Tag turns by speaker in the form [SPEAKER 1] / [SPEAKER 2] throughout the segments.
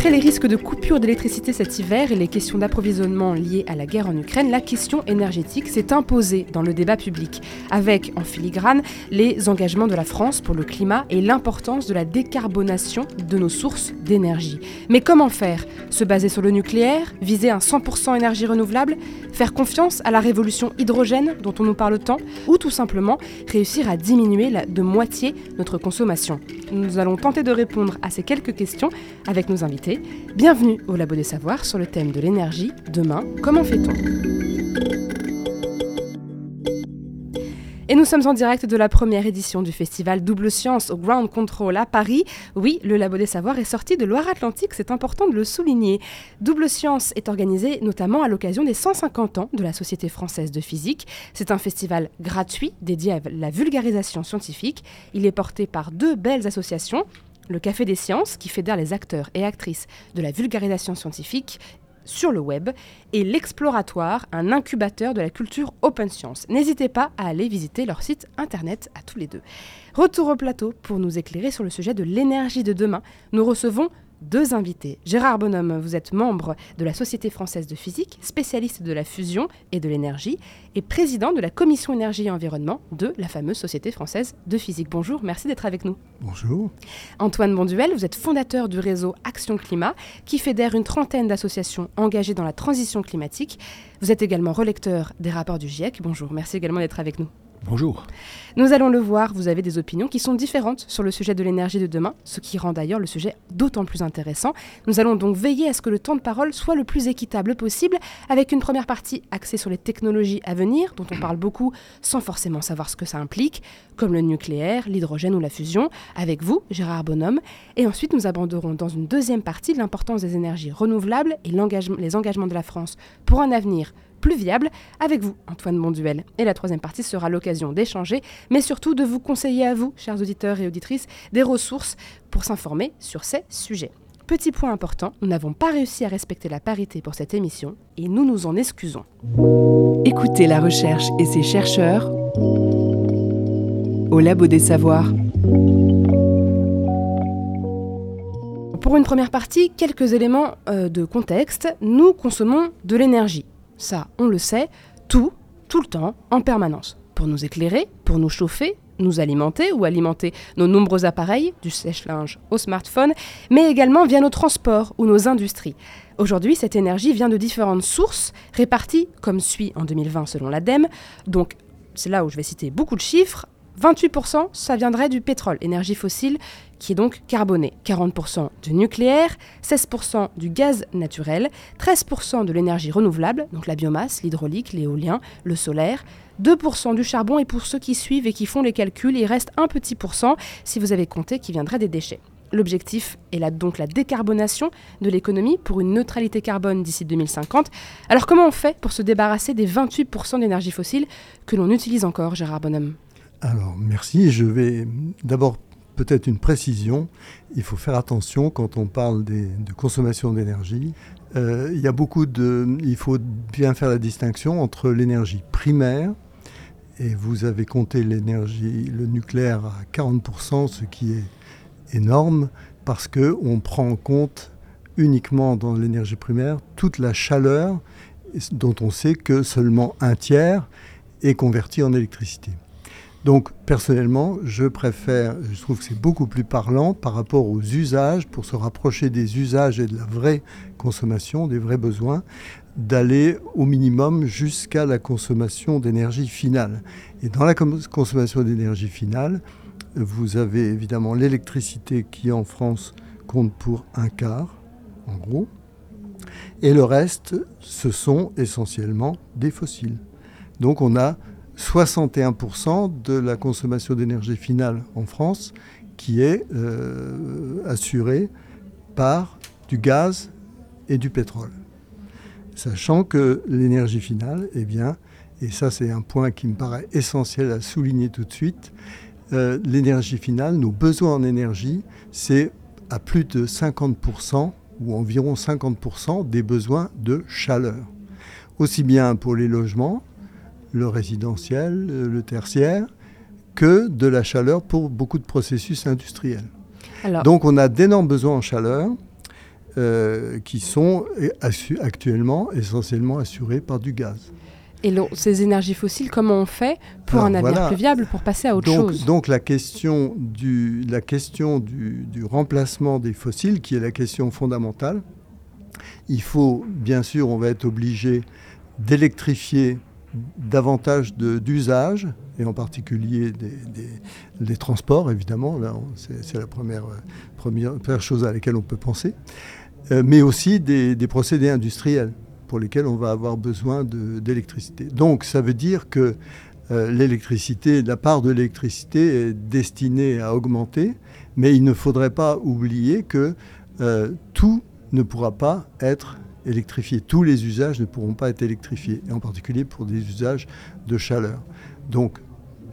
[SPEAKER 1] Après les risques de coupure d'électricité cet hiver et les questions d'approvisionnement liées à la guerre en Ukraine, la question énergétique s'est imposée dans le débat public, avec en filigrane les engagements de la France pour le climat et l'importance de la décarbonation de nos sources d'énergie. Mais comment faire? Se baser sur le nucléaire? Viser un 100% énergie renouvelable? Faire confiance à la révolution hydrogène dont on nous parle tant? Ou tout simplement réussir à diminuer de moitié notre consommation? Nous allons tenter de répondre à ces quelques questions avec nos invités Bienvenue au Labo des Savoirs sur le thème de l'énergie. Demain, comment fait-on? Et nous sommes en direct de la première édition du festival Double Science au Ground Control à Paris. Oui, le Labo des Savoirs est sorti de Loire-Atlantique, c'est important de le souligner. Double Science est organisé notamment à l'occasion des 150 ans de la Société française de physique. C'est un festival gratuit dédié à la vulgarisation scientifique. Il est porté par deux belles associations, le Café des Sciences, qui fédère les acteurs et actrices de la vulgarisation scientifique sur le web, et l'Exploratoire, un incubateur de la culture open science. N'hésitez pas à aller visiter leur site internet à tous les deux. Retour au plateau pour nous éclairer sur le sujet de l'énergie de demain. Nous recevons deux invités. Gérard Bonhomme, vous êtes membre de la Société française de physique, spécialiste de la fusion et de l'énergie, et président de la Commission énergie et environnement de la fameuse Société française de physique. Bonjour, merci d'être avec nous.
[SPEAKER 2] Bonjour.
[SPEAKER 1] Antoine Bonduel, vous êtes fondateur du réseau Action Climat, qui fédère une trentaine d'associations engagées dans la transition climatique. Vous êtes également relecteur des rapports du GIEC. Bonjour, merci également d'être avec nous.
[SPEAKER 2] Bonjour.
[SPEAKER 1] Nous allons le voir, vous avez des opinions qui sont différentes sur le sujet de l'énergie de demain, ce qui rend d'ailleurs le sujet d'autant plus intéressant. Nous allons donc veiller à ce que le temps de parole soit le plus équitable possible, avec une première partie axée sur les technologies à venir, dont on parle beaucoup sans forcément savoir ce que ça implique, comme le nucléaire, l'hydrogène ou la fusion, avec vous, Gérard Bonhomme. Et ensuite, nous aborderons dans une deuxième partie l'importance des énergies renouvelables et les engagements de la France pour un avenir plus viable avec vous, Antoine Monduel. Et la troisième partie sera l'occasion d'échanger, mais surtout de vous conseiller à vous, chers auditeurs et auditrices, des ressources pour s'informer sur ces sujets. Petit point important, nous n'avons pas réussi à respecter la parité pour cette émission et nous nous en excusons.
[SPEAKER 3] Écoutez la recherche et ses chercheurs au Labo des Savoirs.
[SPEAKER 1] Pour une première partie, quelques éléments euh, de contexte. Nous consommons de l'énergie ça on le sait, tout, tout le temps, en permanence, pour nous éclairer, pour nous chauffer, nous alimenter ou alimenter nos nombreux appareils, du sèche-linge au smartphone, mais également via nos transports ou nos industries. Aujourd'hui, cette énergie vient de différentes sources, réparties comme suit en 2020 selon l'ADEME. Donc, c'est là où je vais citer beaucoup de chiffres. 28%, ça viendrait du pétrole, énergie fossile, qui est donc carboné. 40% du nucléaire, 16% du gaz naturel, 13% de l'énergie renouvelable, donc la biomasse, l'hydraulique, l'éolien, le solaire, 2% du charbon et pour ceux qui suivent et qui font les calculs, il reste un petit pourcent si vous avez compté qui viendrait des déchets. L'objectif est là, donc la décarbonation de l'économie pour une neutralité carbone d'ici 2050. Alors comment on fait pour se débarrasser des 28% d'énergie fossile que l'on utilise encore, Gérard Bonhomme?
[SPEAKER 2] Alors, merci. Je vais d'abord peut-être une précision. Il faut faire attention quand on parle de consommation d'énergie. Euh, il y a beaucoup de. Il faut bien faire la distinction entre l'énergie primaire, et vous avez compté l'énergie, le nucléaire à 40%, ce qui est énorme, parce qu'on prend en compte uniquement dans l'énergie primaire toute la chaleur dont on sait que seulement un tiers est converti en électricité. Donc personnellement, je préfère, je trouve que c'est beaucoup plus parlant par rapport aux usages, pour se rapprocher des usages et de la vraie consommation, des vrais besoins, d'aller au minimum jusqu'à la consommation d'énergie finale. Et dans la consommation d'énergie finale, vous avez évidemment l'électricité qui en France compte pour un quart, en gros, et le reste, ce sont essentiellement des fossiles. Donc on a 61% de la consommation d'énergie finale en France qui est euh, assurée par du gaz et du pétrole. Sachant que l'énergie finale, eh bien, et ça c'est un point qui me paraît essentiel à souligner tout de suite, euh, l'énergie finale, nos besoins en énergie, c'est à plus de 50% ou environ 50% des besoins de chaleur. Aussi bien pour les logements, le résidentiel, le tertiaire, que de la chaleur pour beaucoup de processus industriels. Donc on a d'énormes besoins en chaleur euh, qui sont actuellement essentiellement assurés par du gaz.
[SPEAKER 1] Et ces énergies fossiles, comment on fait pour un avenir plus viable, pour passer à autre chose?
[SPEAKER 2] Donc la question, du, la question du, remplacement des fossiles, qui est la question fondamentale, il faut, bien sûr, on va être obligé d'électrifier davantage d'usages, et en particulier des, des, transports, évidemment, c'est la première, première, première, chose à laquelle on peut penser, euh, mais aussi des, des procédés industriels pour lesquels on va avoir besoin d'électricité. Donc ça veut dire que euh, l'électricité, la part de l'électricité est destinée à augmenter, mais il ne faudrait pas oublier que euh, tout ne pourra pas être électrifié. Tous les usages ne pourront pas être électrifiés, et en particulier pour des usages de chaleur. Donc,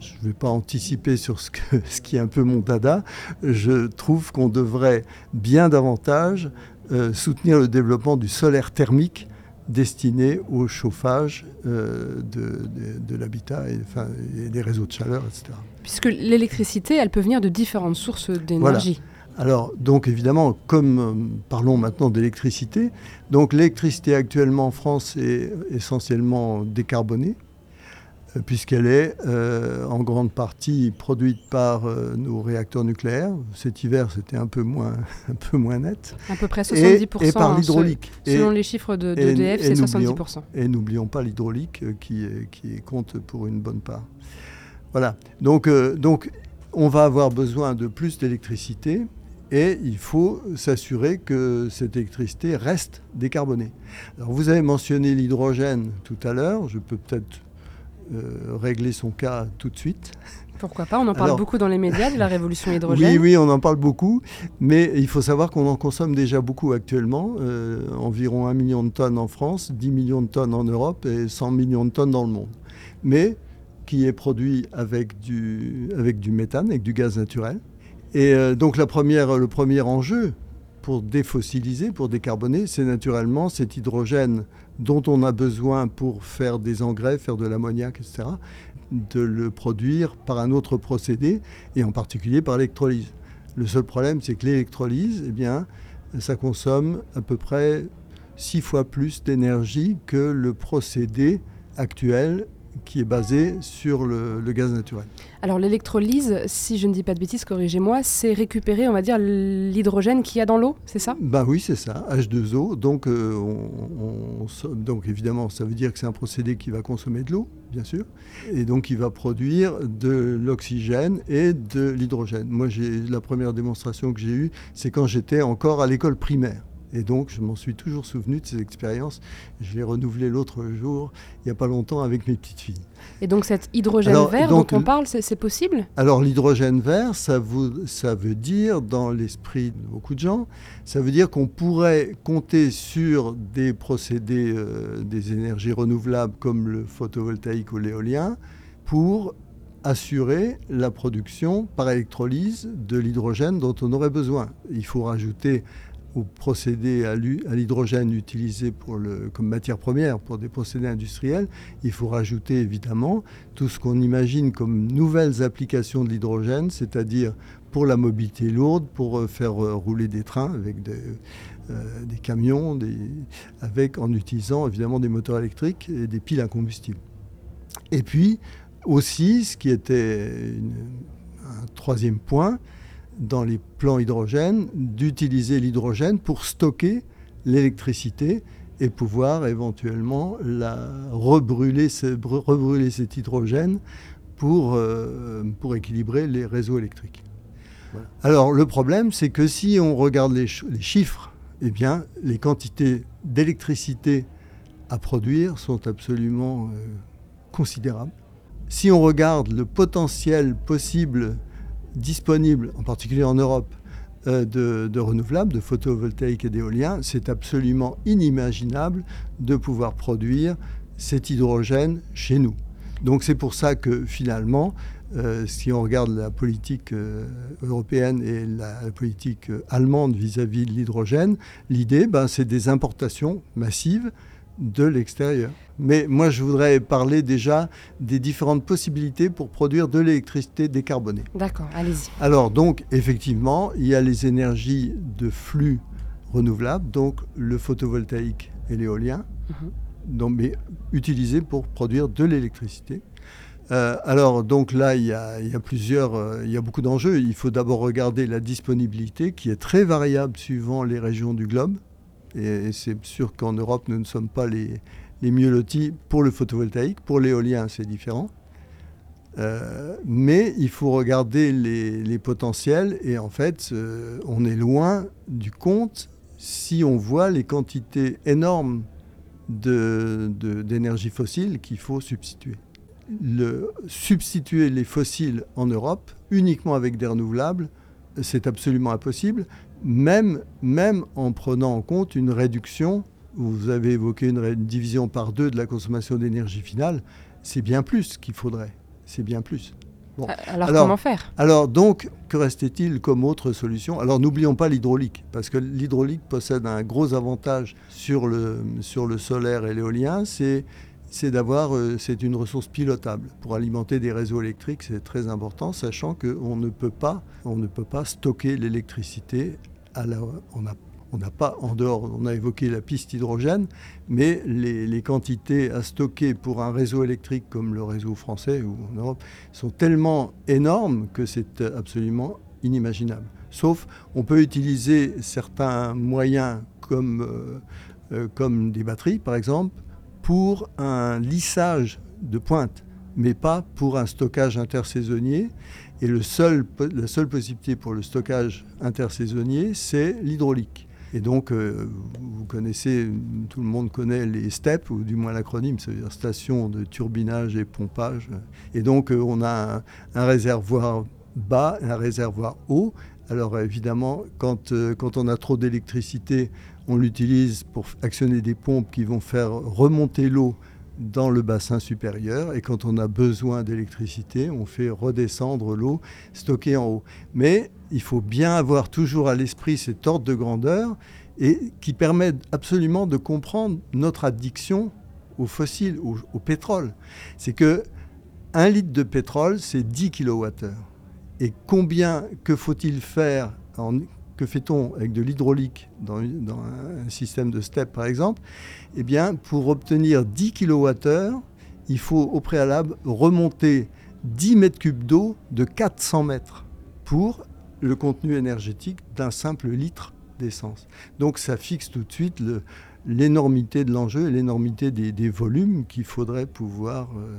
[SPEAKER 2] je ne vais pas anticiper sur ce, que, ce, qui est un peu mon dada. Je trouve qu'on devrait bien davantage euh, soutenir le développement du solaire thermique destiné au chauffage euh, de, l'habitat et, enfin, des réseaux de chaleur, etc.
[SPEAKER 1] Puisque l'électricité, elle peut venir de différentes sources d'énergie.
[SPEAKER 2] Alors, donc évidemment, comme euh, parlons maintenant d'électricité, donc l'électricité actuellement en France est essentiellement décarbonée. Euh, puisqu'elle est euh, en grande partie produite par nos réacteurs nucléaires. Cet hiver, c'était un peu moins, un peu moins net.
[SPEAKER 1] À peu près 70%.
[SPEAKER 2] Et, par hein, l'hydraulique.
[SPEAKER 1] selon les chiffres d'EDF, c'est 70%.
[SPEAKER 2] Et n'oublions pas l'hydraulique qui, qui compte pour une bonne part. Voilà. Donc, donc, on va avoir besoin de plus d'électricité et il faut s'assurer que cette électricité reste décarbonée. Alors, vous avez mentionné l'hydrogène tout à l'heure. Je peux peut-être euh, régler son cas tout de suite.
[SPEAKER 1] Pourquoi pas? On en parle beaucoup dans les médias de la révolution hydrogène.
[SPEAKER 2] Oui, oui, on en parle beaucoup, mais il faut savoir qu'on en consomme déjà beaucoup actuellement, euh, environ 1 million de tonnes en France, 10 millions de tonnes en Europe et 100 millions de tonnes dans le monde. Mais qui est produit avec du, avec du méthane, avec du gaz naturel. Et euh, donc la première, le premier enjeu pour défossiliser, pour décarboner, c'est naturellement cet hydrogène dont on a besoin pour faire des engrais, faire de l'ammoniac, etc., de le produire par un autre procédé, et en particulier par l'électrolyse. Le seul problème, c'est que l'électrolyse, eh bien, ça consomme à peu près six fois plus d'énergie que le procédé actuel qui est basé sur le, gaz naturel.
[SPEAKER 1] Alors l'électrolyse, si je ne dis pas de bêtises, corrigez-moi, c'est récupérer, on va dire, l'hydrogène qu'il y a dans l'eau, c'est ça?
[SPEAKER 2] Ben oui, c'est ça, H2O. Donc, euh, on, évidemment, ça veut dire que c'est un procédé qui va consommer de l'eau, bien sûr, et donc il va produire de l'oxygène et de l'hydrogène. Moi, la première démonstration que j'ai eue, c'est quand j'étais encore à l'école primaire. Et donc, je m'en suis toujours souvenu de ces expériences. Je l'ai renouvelé l'autre jour, il n'y a pas longtemps, avec mes petites filles.
[SPEAKER 1] Et donc, cet hydrogène vert dont on parle, c'est possible?
[SPEAKER 2] Alors, l'hydrogène vert, ça, ça veut dire, dans l'esprit de beaucoup de gens, ça veut dire qu'on pourrait compter sur des procédés euh, des énergies renouvelables comme le photovoltaïque ou l'éolien pour assurer la production par électrolyse de l'hydrogène dont on aurait besoin. Il faut rajouter au procédé à l'hydrogène utilisé pour le, comme matière première pour des procédés industriels, il faut rajouter évidemment tout ce qu'on imagine comme nouvelles applications de l'hydrogène, c'est-à-dire pour la mobilité lourde, pour euh, faire euh, rouler des trains avec des, euh, camions, avec, en utilisant évidemment des moteurs électriques et des piles à combustible. Et puis aussi, ce qui était un troisième point, dans les plans hydrogène d'utiliser l'hydrogène pour stocker l'électricité et pouvoir éventuellement la rebrûler, rebrûler cet hydrogène pour, euh, pour équilibrer les réseaux électriques. Alors le problème, c'est que si on regarde les, les, chiffres, eh bien, les quantités d'électricité à produire sont absolument euh, considérables. Si on regarde le potentiel possible disponible, en particulier en Europe, euh, de, renouvelables, de photovoltaïque et d'éolien, c'est absolument inimaginable de pouvoir produire cet hydrogène chez nous. Donc c'est pour ça que finalement, euh, si on regarde la politique euh, européenne et la, politique allemande vis-à-vis de l'hydrogène, l'idée, ben, c'est des importations massives de l'extérieur. Mais moi, je voudrais parler déjà des différentes possibilités pour produire de l'électricité décarbonée.
[SPEAKER 1] D'accord, allez-y.
[SPEAKER 2] Alors, donc, effectivement, il y a les énergies de flux renouvelables, donc le photovoltaïque et l'éolien, mhm. mais utilisées pour produire de l'électricité. Euh, alors, donc là, il y a, plusieurs, euh, il y a beaucoup d'enjeux. Il faut d'abord regarder la disponibilité qui est très variable suivant les régions du globe. Et, c'est sûr qu'en Europe, nous ne sommes pas les, mieux lotis pour le photovoltaïque. Pour l'éolien, c'est différent. Euh, mais il faut regarder les, potentiels et en fait, on est loin du compte si on voit les quantités énormes d'énergie fossile qu'il faut substituer substituer les fossiles en Europe uniquement avec des renouvelables, c'est absolument impossible, même, même en prenant en compte une réduction. Vous avez évoqué une, division par deux de la consommation d'énergie finale. C'est bien plus qu'il faudrait. C'est bien plus.
[SPEAKER 1] Euh, alors, comment faire?
[SPEAKER 2] Alors donc, que restait-il comme autre solution? Alors n'oublions pas l'hydraulique, parce que l'hydraulique possède un gros avantage sur le, sur le solaire et l'éolien, c'est c'est d'avoir, euh, c'est une ressource pilotable. Pour alimenter des réseaux électriques, c'est très important, sachant qu'on ne peut pas, on ne peut pas stocker l'électricité on n'a on n'a pas en dehors, on a évoqué la piste hydrogène, mais les, les, quantités à stocker pour un réseau électrique comme le réseau français ou en Europe sont tellement énormes que c'est absolument inimaginable. Sauf, on peut utiliser certains moyens comme, euh, euh, comme des batteries, par exemple, pour un lissage de pointe, mais pas pour un stockage intersaisonnier. Et le seul, la seule possibilité pour le stockage intersaisonnier, c'est l'hydraulique. Et donc, euh, vous connaissez, tout le monde connaît les STEP, ou du moins l'acronyme, c'est-à-dire station de turbinage et pompage. Et donc, euh, on a un, réservoir bas un réservoir haut. Alors évidemment, quand, euh, quand on a trop d'électricité, on l'utilise pour actionner des pompes qui vont faire remonter l'eau dans le bassin supérieur et quand on a besoin d'électricité, on fait redescendre l'eau stockée en haut. Mais il faut bien avoir toujours à l'esprit cet ordre de grandeur et qui permet absolument de comprendre notre addiction aux fossiles, au, pétrole. C'est que un litre de pétrole, c'est 10 kWh. Et combien, que faut-il faire en que fait-on avec de l'hydraulique dans, un système de STEP par exemple? Eh bien, pour obtenir 10 kWh, il faut au préalable remonter 10 mètres cubes d'eau de 400 mètres pour le contenu énergétique d'un simple litre d'essence. Donc ça fixe tout de suite l'énormité de l'enjeu et l'énormité des, volumes qu'il faudrait pouvoir... Euh,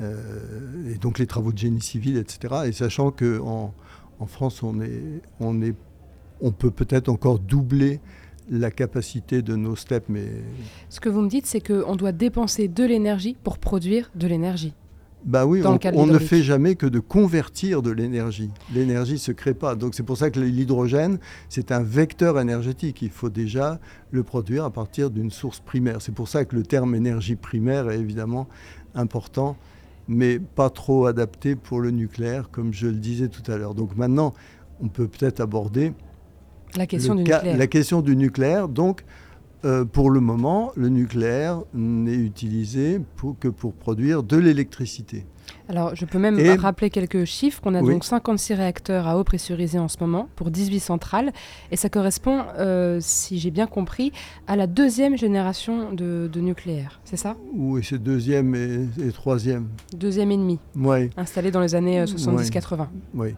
[SPEAKER 2] euh, et donc les travaux de génie civil, etc. Et sachant qu'en en France, on est, on est on peut peut-être encore doubler la capacité de nos steppes. Mais...
[SPEAKER 1] Ce que vous me dites, c'est qu'on doit dépenser de l'énergie pour produire de l'énergie.
[SPEAKER 2] Bah oui, on, ne fait jamais que de convertir de l'énergie. L'énergie ne se crée pas. Donc c'est pour ça que l'hydrogène, c'est un vecteur énergétique. Il faut déjà le produire à partir d'une source primaire. C'est pour ça que le terme énergie primaire est évidemment important, mais pas trop adapté pour le nucléaire, comme je le disais tout à l'heure. Donc maintenant, on peut peut-être aborder
[SPEAKER 1] la question, du nucléaire.
[SPEAKER 2] la question du nucléaire. Donc, euh, pour le moment, le nucléaire n'est utilisé pour, que pour produire de l'électricité.
[SPEAKER 1] Alors, je peux même rappeler quelques chiffres. On a donc 56 réacteurs à eau pressurisée en ce moment pour 18 centrales. Et ça correspond, euh, si j'ai bien compris, à la deuxième génération de, nucléaire. C'est ça?
[SPEAKER 2] Oui, c'est deuxième et, troisième.
[SPEAKER 1] Deuxième et demi.
[SPEAKER 2] Oui.
[SPEAKER 1] Installé dans les années 70-80. Euh,
[SPEAKER 2] oui.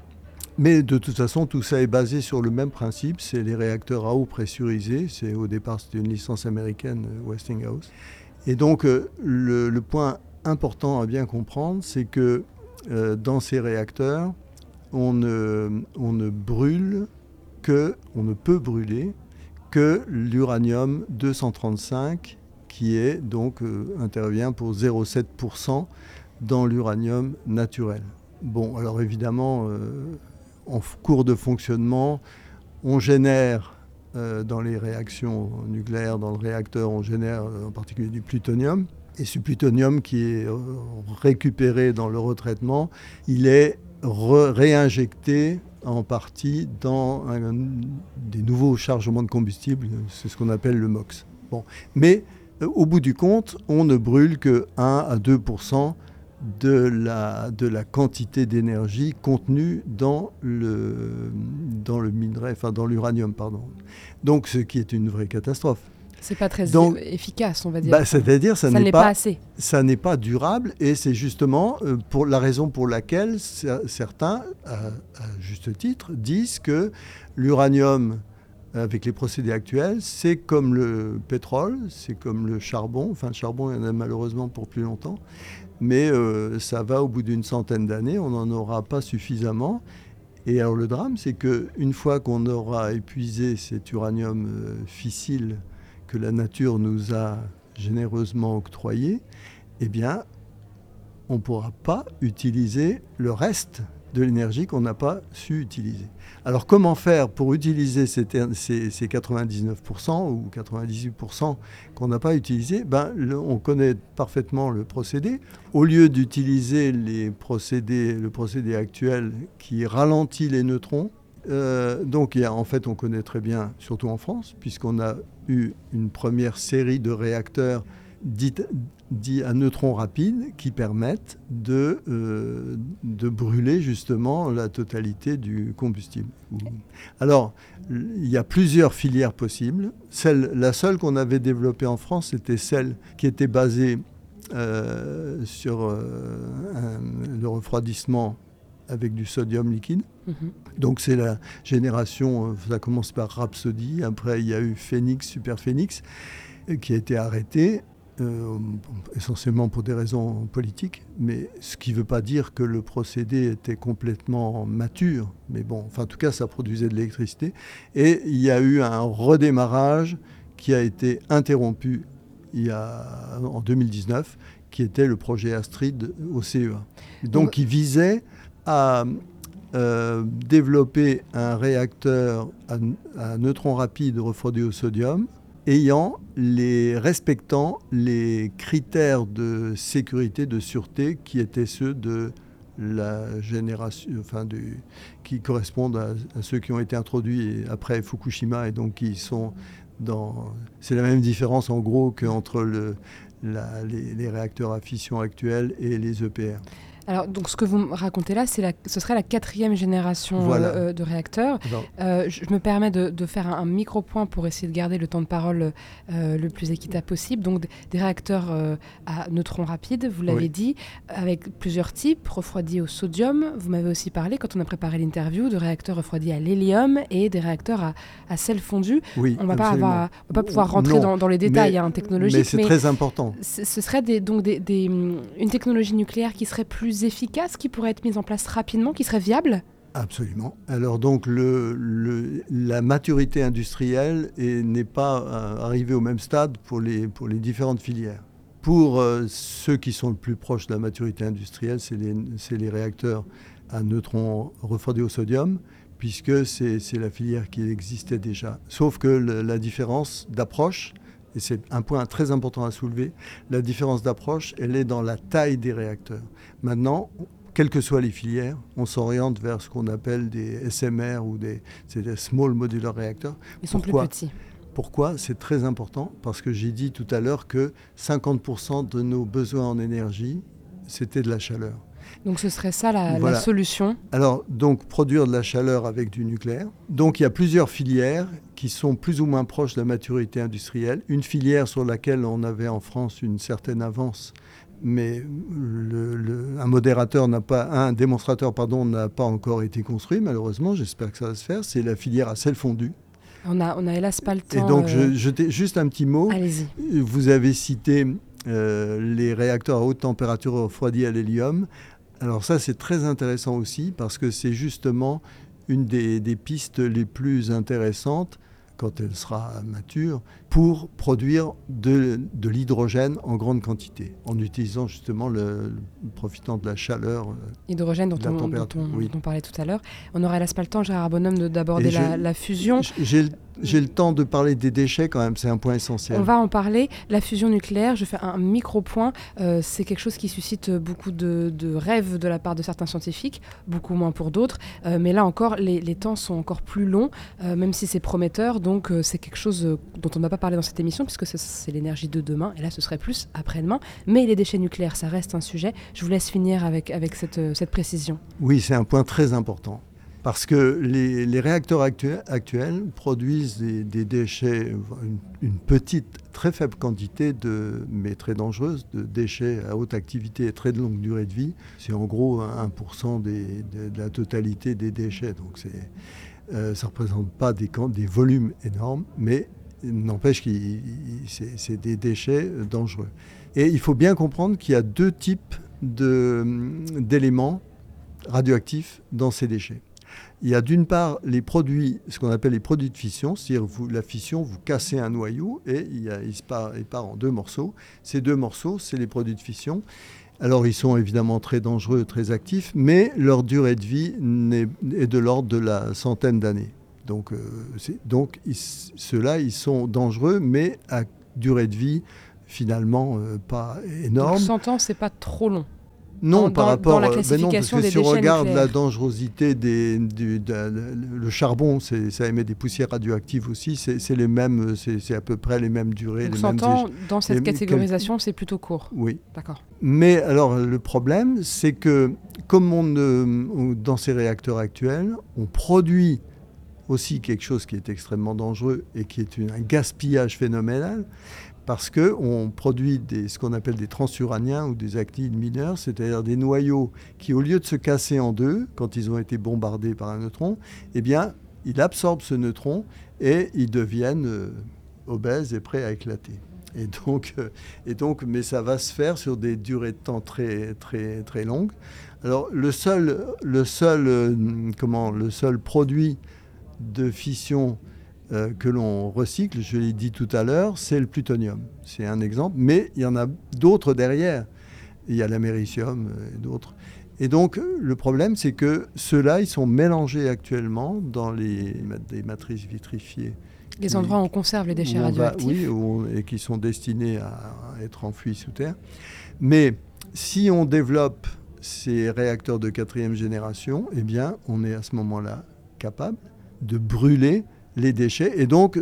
[SPEAKER 2] Mais de toute façon, tout ça est basé sur le même principe, c'est les réacteurs à eau pressurisés. C'est au départ c'était une licence américaine euh, Westinghouse. Et donc euh, le, point important à bien comprendre, c'est que euh, dans ces réacteurs, on ne, brûle que, on ne peut brûler que l'uranium 235 qui est donc intervient pour 0,7% dans l'uranium naturel. Bon, alors évidemment, en cours de fonctionnement, on génère euh, dans les réactions nucléaires, dans le réacteur, on génère euh, en particulier du plutonium. Et ce plutonium qui est récupéré dans le retraitement, il est réinjecté en partie dans des nouveaux chargements de combustible, c'est ce qu'on appelle le MOX. Bon. Mais euh, au bout du compte, on ne brûle que 1 à 2 de la, de la quantité d'énergie contenue dans le, dans le minerai, enfin dans l'uranium, pardon. Donc, ce qui est une vraie catastrophe.
[SPEAKER 1] C'est pas très efficace, on va dire.
[SPEAKER 2] Bah, C'est-à-dire, ça, n'est pas,
[SPEAKER 1] assez.
[SPEAKER 2] Ça n'est pas durable, et c'est justement euh, pour la raison pour laquelle certains, à, juste titre, disent que l'uranium avec les procédés actuels, c'est comme le pétrole, c'est comme le charbon. Enfin, le charbon, il y en a malheureusement pour plus longtemps mais euh, ça va au bout d'une centaine d'années, on n'en aura pas suffisamment. Et alors le drame, c'est qu'une fois qu'on aura épuisé cet uranium euh, fissile que la nature nous a généreusement octroyé, eh bien, on ne pourra pas utiliser le reste de l'énergie qu'on n'a pas su utiliser. Alors comment faire pour utiliser ces, ces, 99% ou 98% qu'on n'a pas utilisé? Ben, On connaît parfaitement le procédé. Au lieu d'utiliser le procédé actuel qui ralentit les neutrons, euh, donc en fait on connaît très bien, surtout en France, puisqu'on a eu une première série de réacteurs dits à neutrons rapides qui permettent de, euh, de brûler justement la totalité du combustible. Alors, il y a plusieurs filières possibles. Celle, la seule qu'on avait développée en France, c'était celle qui était basée euh, sur euh, le refroidissement avec du sodium liquide. Mhm. Donc c'est la génération, ça commence par Rhapsody, après il y a eu Phoenix, Super Phoenix, qui a été arrêté euh, essentiellement pour des raisons politiques, mais ce qui ne veut pas dire que le procédé était complètement mature, mais bon, enfin en tout cas ça produisait de l'électricité, et il y a eu un redémarrage qui a été interrompu en 2019, qui était le projet Astrid au CEA. Donc qui visait à euh, développer un réacteur à, à neutrons rapides refroidi au sodium ayant les respectant les critères de sécurité, de sûreté qui étaient ceux de la génération, enfin du, qui correspondent à, ceux qui ont été introduits après Fukushima et donc qui sont dans. C'est la même différence en gros qu'entre le, les, les, réacteurs à fission actuels et les EPR.
[SPEAKER 1] Alors, donc, ce que vous me racontez là, c'est ce serait la quatrième génération euh, euh, de réacteurs. Euh, je, me permets de, faire un, micro-point pour essayer de garder le temps de parole le plus équitable possible. Donc, des réacteurs à neutrons rapides, vous l'avez dit, avec plusieurs types, refroidis au sodium. Vous m'avez aussi parlé, quand on a préparé l'interview, de réacteurs refroidis à l'hélium et des réacteurs à, à sel fondu.
[SPEAKER 2] Oui,
[SPEAKER 1] on ne va, pas pouvoir rentrer dans, les détails hein, technologiques.
[SPEAKER 2] Mais c'est très important.
[SPEAKER 1] Ce serait des, donc des, une technologie nucléaire qui serait plus efficace qui pourrait être mise en place rapidement, qui serait viable?
[SPEAKER 2] Absolument. Alors donc la maturité industrielle n'est pas euh, arrivée au même stade pour les, différentes filières. Pour euh, ceux qui sont le plus proches de la maturité industrielle, c'est les, réacteurs à neutrons refroidis au sodium, puisque c'est la filière qui existait déjà. Sauf que la différence d'approche, et c'est un point très important à soulever, la différence d'approche, elle est dans la taille des réacteurs. Maintenant, quelles que soient les filières, on s'oriente vers ce qu'on appelle des SMR ou des, des Small Modular Reactors.
[SPEAKER 1] Ils sont plus petits.
[SPEAKER 2] Pourquoi C'est très important parce que j'ai dit tout à l'heure que 50% de nos besoins en énergie, c'était de la chaleur.
[SPEAKER 1] Donc ce serait ça la, solution
[SPEAKER 2] Alors, donc produire de la chaleur avec du nucléaire. Donc il y a plusieurs filières qui sont plus ou moins proches de la maturité industrielle. Une filière sur laquelle on avait en France une certaine avance, mais un modérateur n'a pas, un démonstrateur pardon n'a pas encore été construit malheureusement. J'espère que ça va se faire. C'est la filière à sel fondu.
[SPEAKER 1] On a, on a hélas pas le temps.
[SPEAKER 2] Et donc, je, je juste un petit mot.
[SPEAKER 1] Allez-y.
[SPEAKER 2] Vous avez cité euh, les réacteurs à haute température refroidis à l'hélium. Alors ça, c'est très intéressant aussi parce que c'est justement une des, pistes les plus intéressantes quand elle sera mature, pour produire de, l'hydrogène en grande quantité, en utilisant justement le, profitant de la chaleur. Euh,
[SPEAKER 1] hydrogène dont, on, dont, on, parlait tout à l'heure. On n'aurait pas le temps, Gérard Bonhomme, d'aborder la, fusion.
[SPEAKER 2] J'ai le j'ai le temps de parler des déchets quand même, c'est un point essentiel.
[SPEAKER 1] On va en parler. La fusion nucléaire, je fais un micro-point, euh, c'est quelque chose qui suscite beaucoup de, rêves de la part de certains scientifiques, beaucoup moins pour d'autres. Euh, mais là encore, les, temps sont encore plus longs, euh, même si c'est prometteur. Donc c'est quelque chose dont on n'a pas parlé dans cette émission, puisque c'est l'énergie de demain. Et là, ce serait plus après-demain. Mais les déchets nucléaires, ça reste un sujet. Je vous laisse finir avec, avec cette, cette précision.
[SPEAKER 2] Oui, c'est un point très important parce que les, réacteurs actuels, produisent des, déchets, une, petite, très faible quantité, de, mais très dangereuse, de déchets à haute activité et très longue durée de vie. C'est en gros 1% de, la totalité des déchets. Donc euh, ça ne représente pas des, des volumes énormes, mais n'empêche que c'est des déchets dangereux. Et il faut bien comprendre qu'il y a deux types d'éléments radioactifs dans ces déchets. Il y a d'une part les produits, ce qu'on appelle les produits de fission, c'est-à-dire la fission, vous cassez un noyau et il, se part, part, en deux morceaux. Ces deux morceaux, c'est les produits de fission. Alors ils sont évidemment très dangereux, très actifs, mais leur durée de vie est de l'ordre de la centaine d'années. Donc, euh, donc ceux-là, ils sont dangereux, mais à durée de vie finalement euh, pas énorme. Donc
[SPEAKER 1] 100 ans, c'est pas trop long.
[SPEAKER 2] Non, par rapport la classification ben non, parce que si on regarde la dangerosité des, du, le charbon, ça émet des poussières radioactives aussi. C'est les mêmes, c'est à peu près les mêmes durées.
[SPEAKER 1] Donc les mêmes, dans cette catégorisation, c'est plutôt court.
[SPEAKER 2] Oui.
[SPEAKER 1] D'accord.
[SPEAKER 2] Mais alors le problème, c'est que comme on, dans ces réacteurs actuels, on produit aussi quelque chose qui est extrêmement dangereux et qui est un gaspillage phénoménal parce qu'on produit ce qu'on appelle des transuraniens ou des actides mineurs, c'est-à-dire des noyaux qui, au lieu de se casser en deux quand ils ont été bombardés par un neutron, eh bien, ils absorbent ce neutron et ils deviennent euh, obèses et prêts à éclater. Et donc, euh, et donc, mais ça va se faire sur des durées de temps très, très, très longues. Alors, le seul, le seul, euh, comment, le seul produit de fission euh, que l'on recycle, je l'ai dit tout à l'heure, c'est le plutonium. C'est un exemple, mais il y en a d'autres derrière. Il y a l'américium et d'autres. Et donc, le problème, c'est que ceux-là, ils sont mélangés actuellement dans les, matrices vitrifiées.
[SPEAKER 1] Les endroits où on conserve les déchets radioactifs.
[SPEAKER 2] oui, et qui sont destinés à être enfouis sous terre. Mais si on développe ces réacteurs de quatrième génération, eh bien, on est à ce moment-là capable de brûler les déchets. Et donc,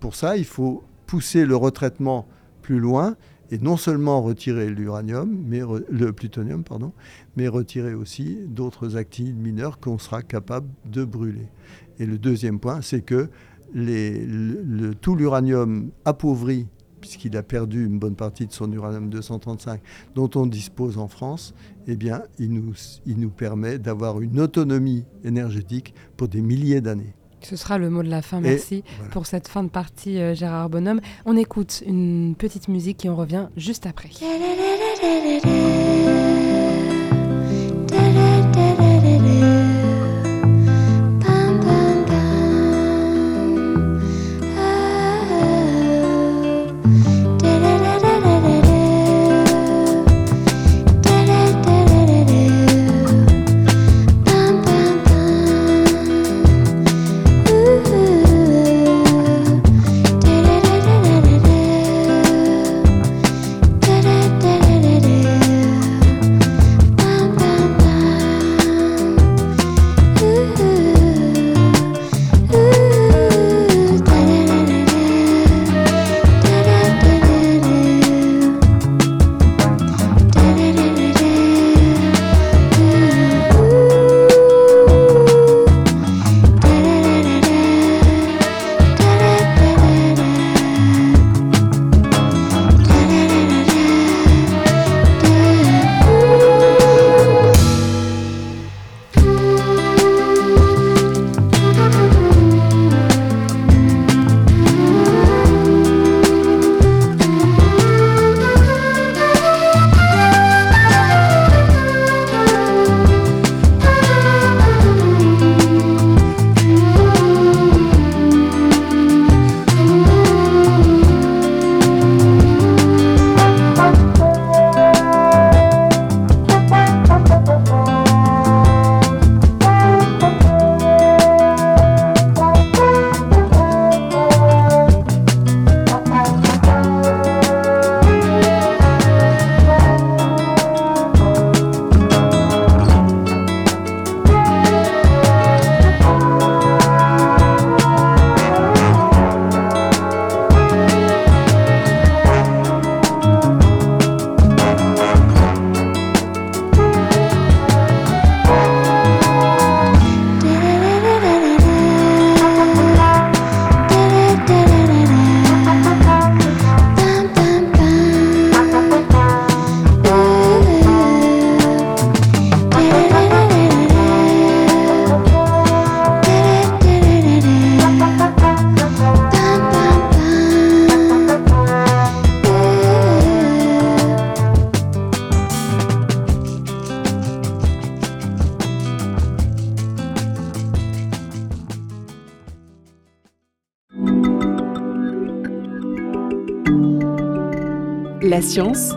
[SPEAKER 2] pour ça, il faut pousser le retraitement plus loin et non seulement retirer l'uranium, mais le plutonium, pardon, mais retirer aussi d'autres activités mineures qu'on sera capable de brûler. Et le deuxième point, c'est que tout l'uranium appauvri, puisqu'il a perdu une bonne partie de son uranium 235 dont on dispose en France, eh bien, il nous, il nous permet d'avoir une autonomie énergétique pour des milliers d'années.
[SPEAKER 1] Ce sera le mot de la fin. Merci pour cette fin de partie, euh, Gérard Bonhomme. On écoute une petite musique et on revient juste après.
[SPEAKER 3] Science,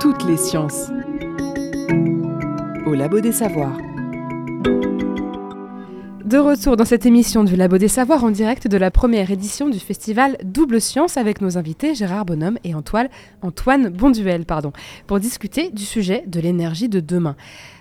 [SPEAKER 3] toutes les sciences. Au Labo des Savoirs.
[SPEAKER 1] De retour dans cette émission du Labo des Savoirs en direct de la première édition du festival Double Science avec nos invités Gérard Bonhomme et Antoine, Antoine Bonduel pardon, pour discuter du sujet de l'énergie de demain.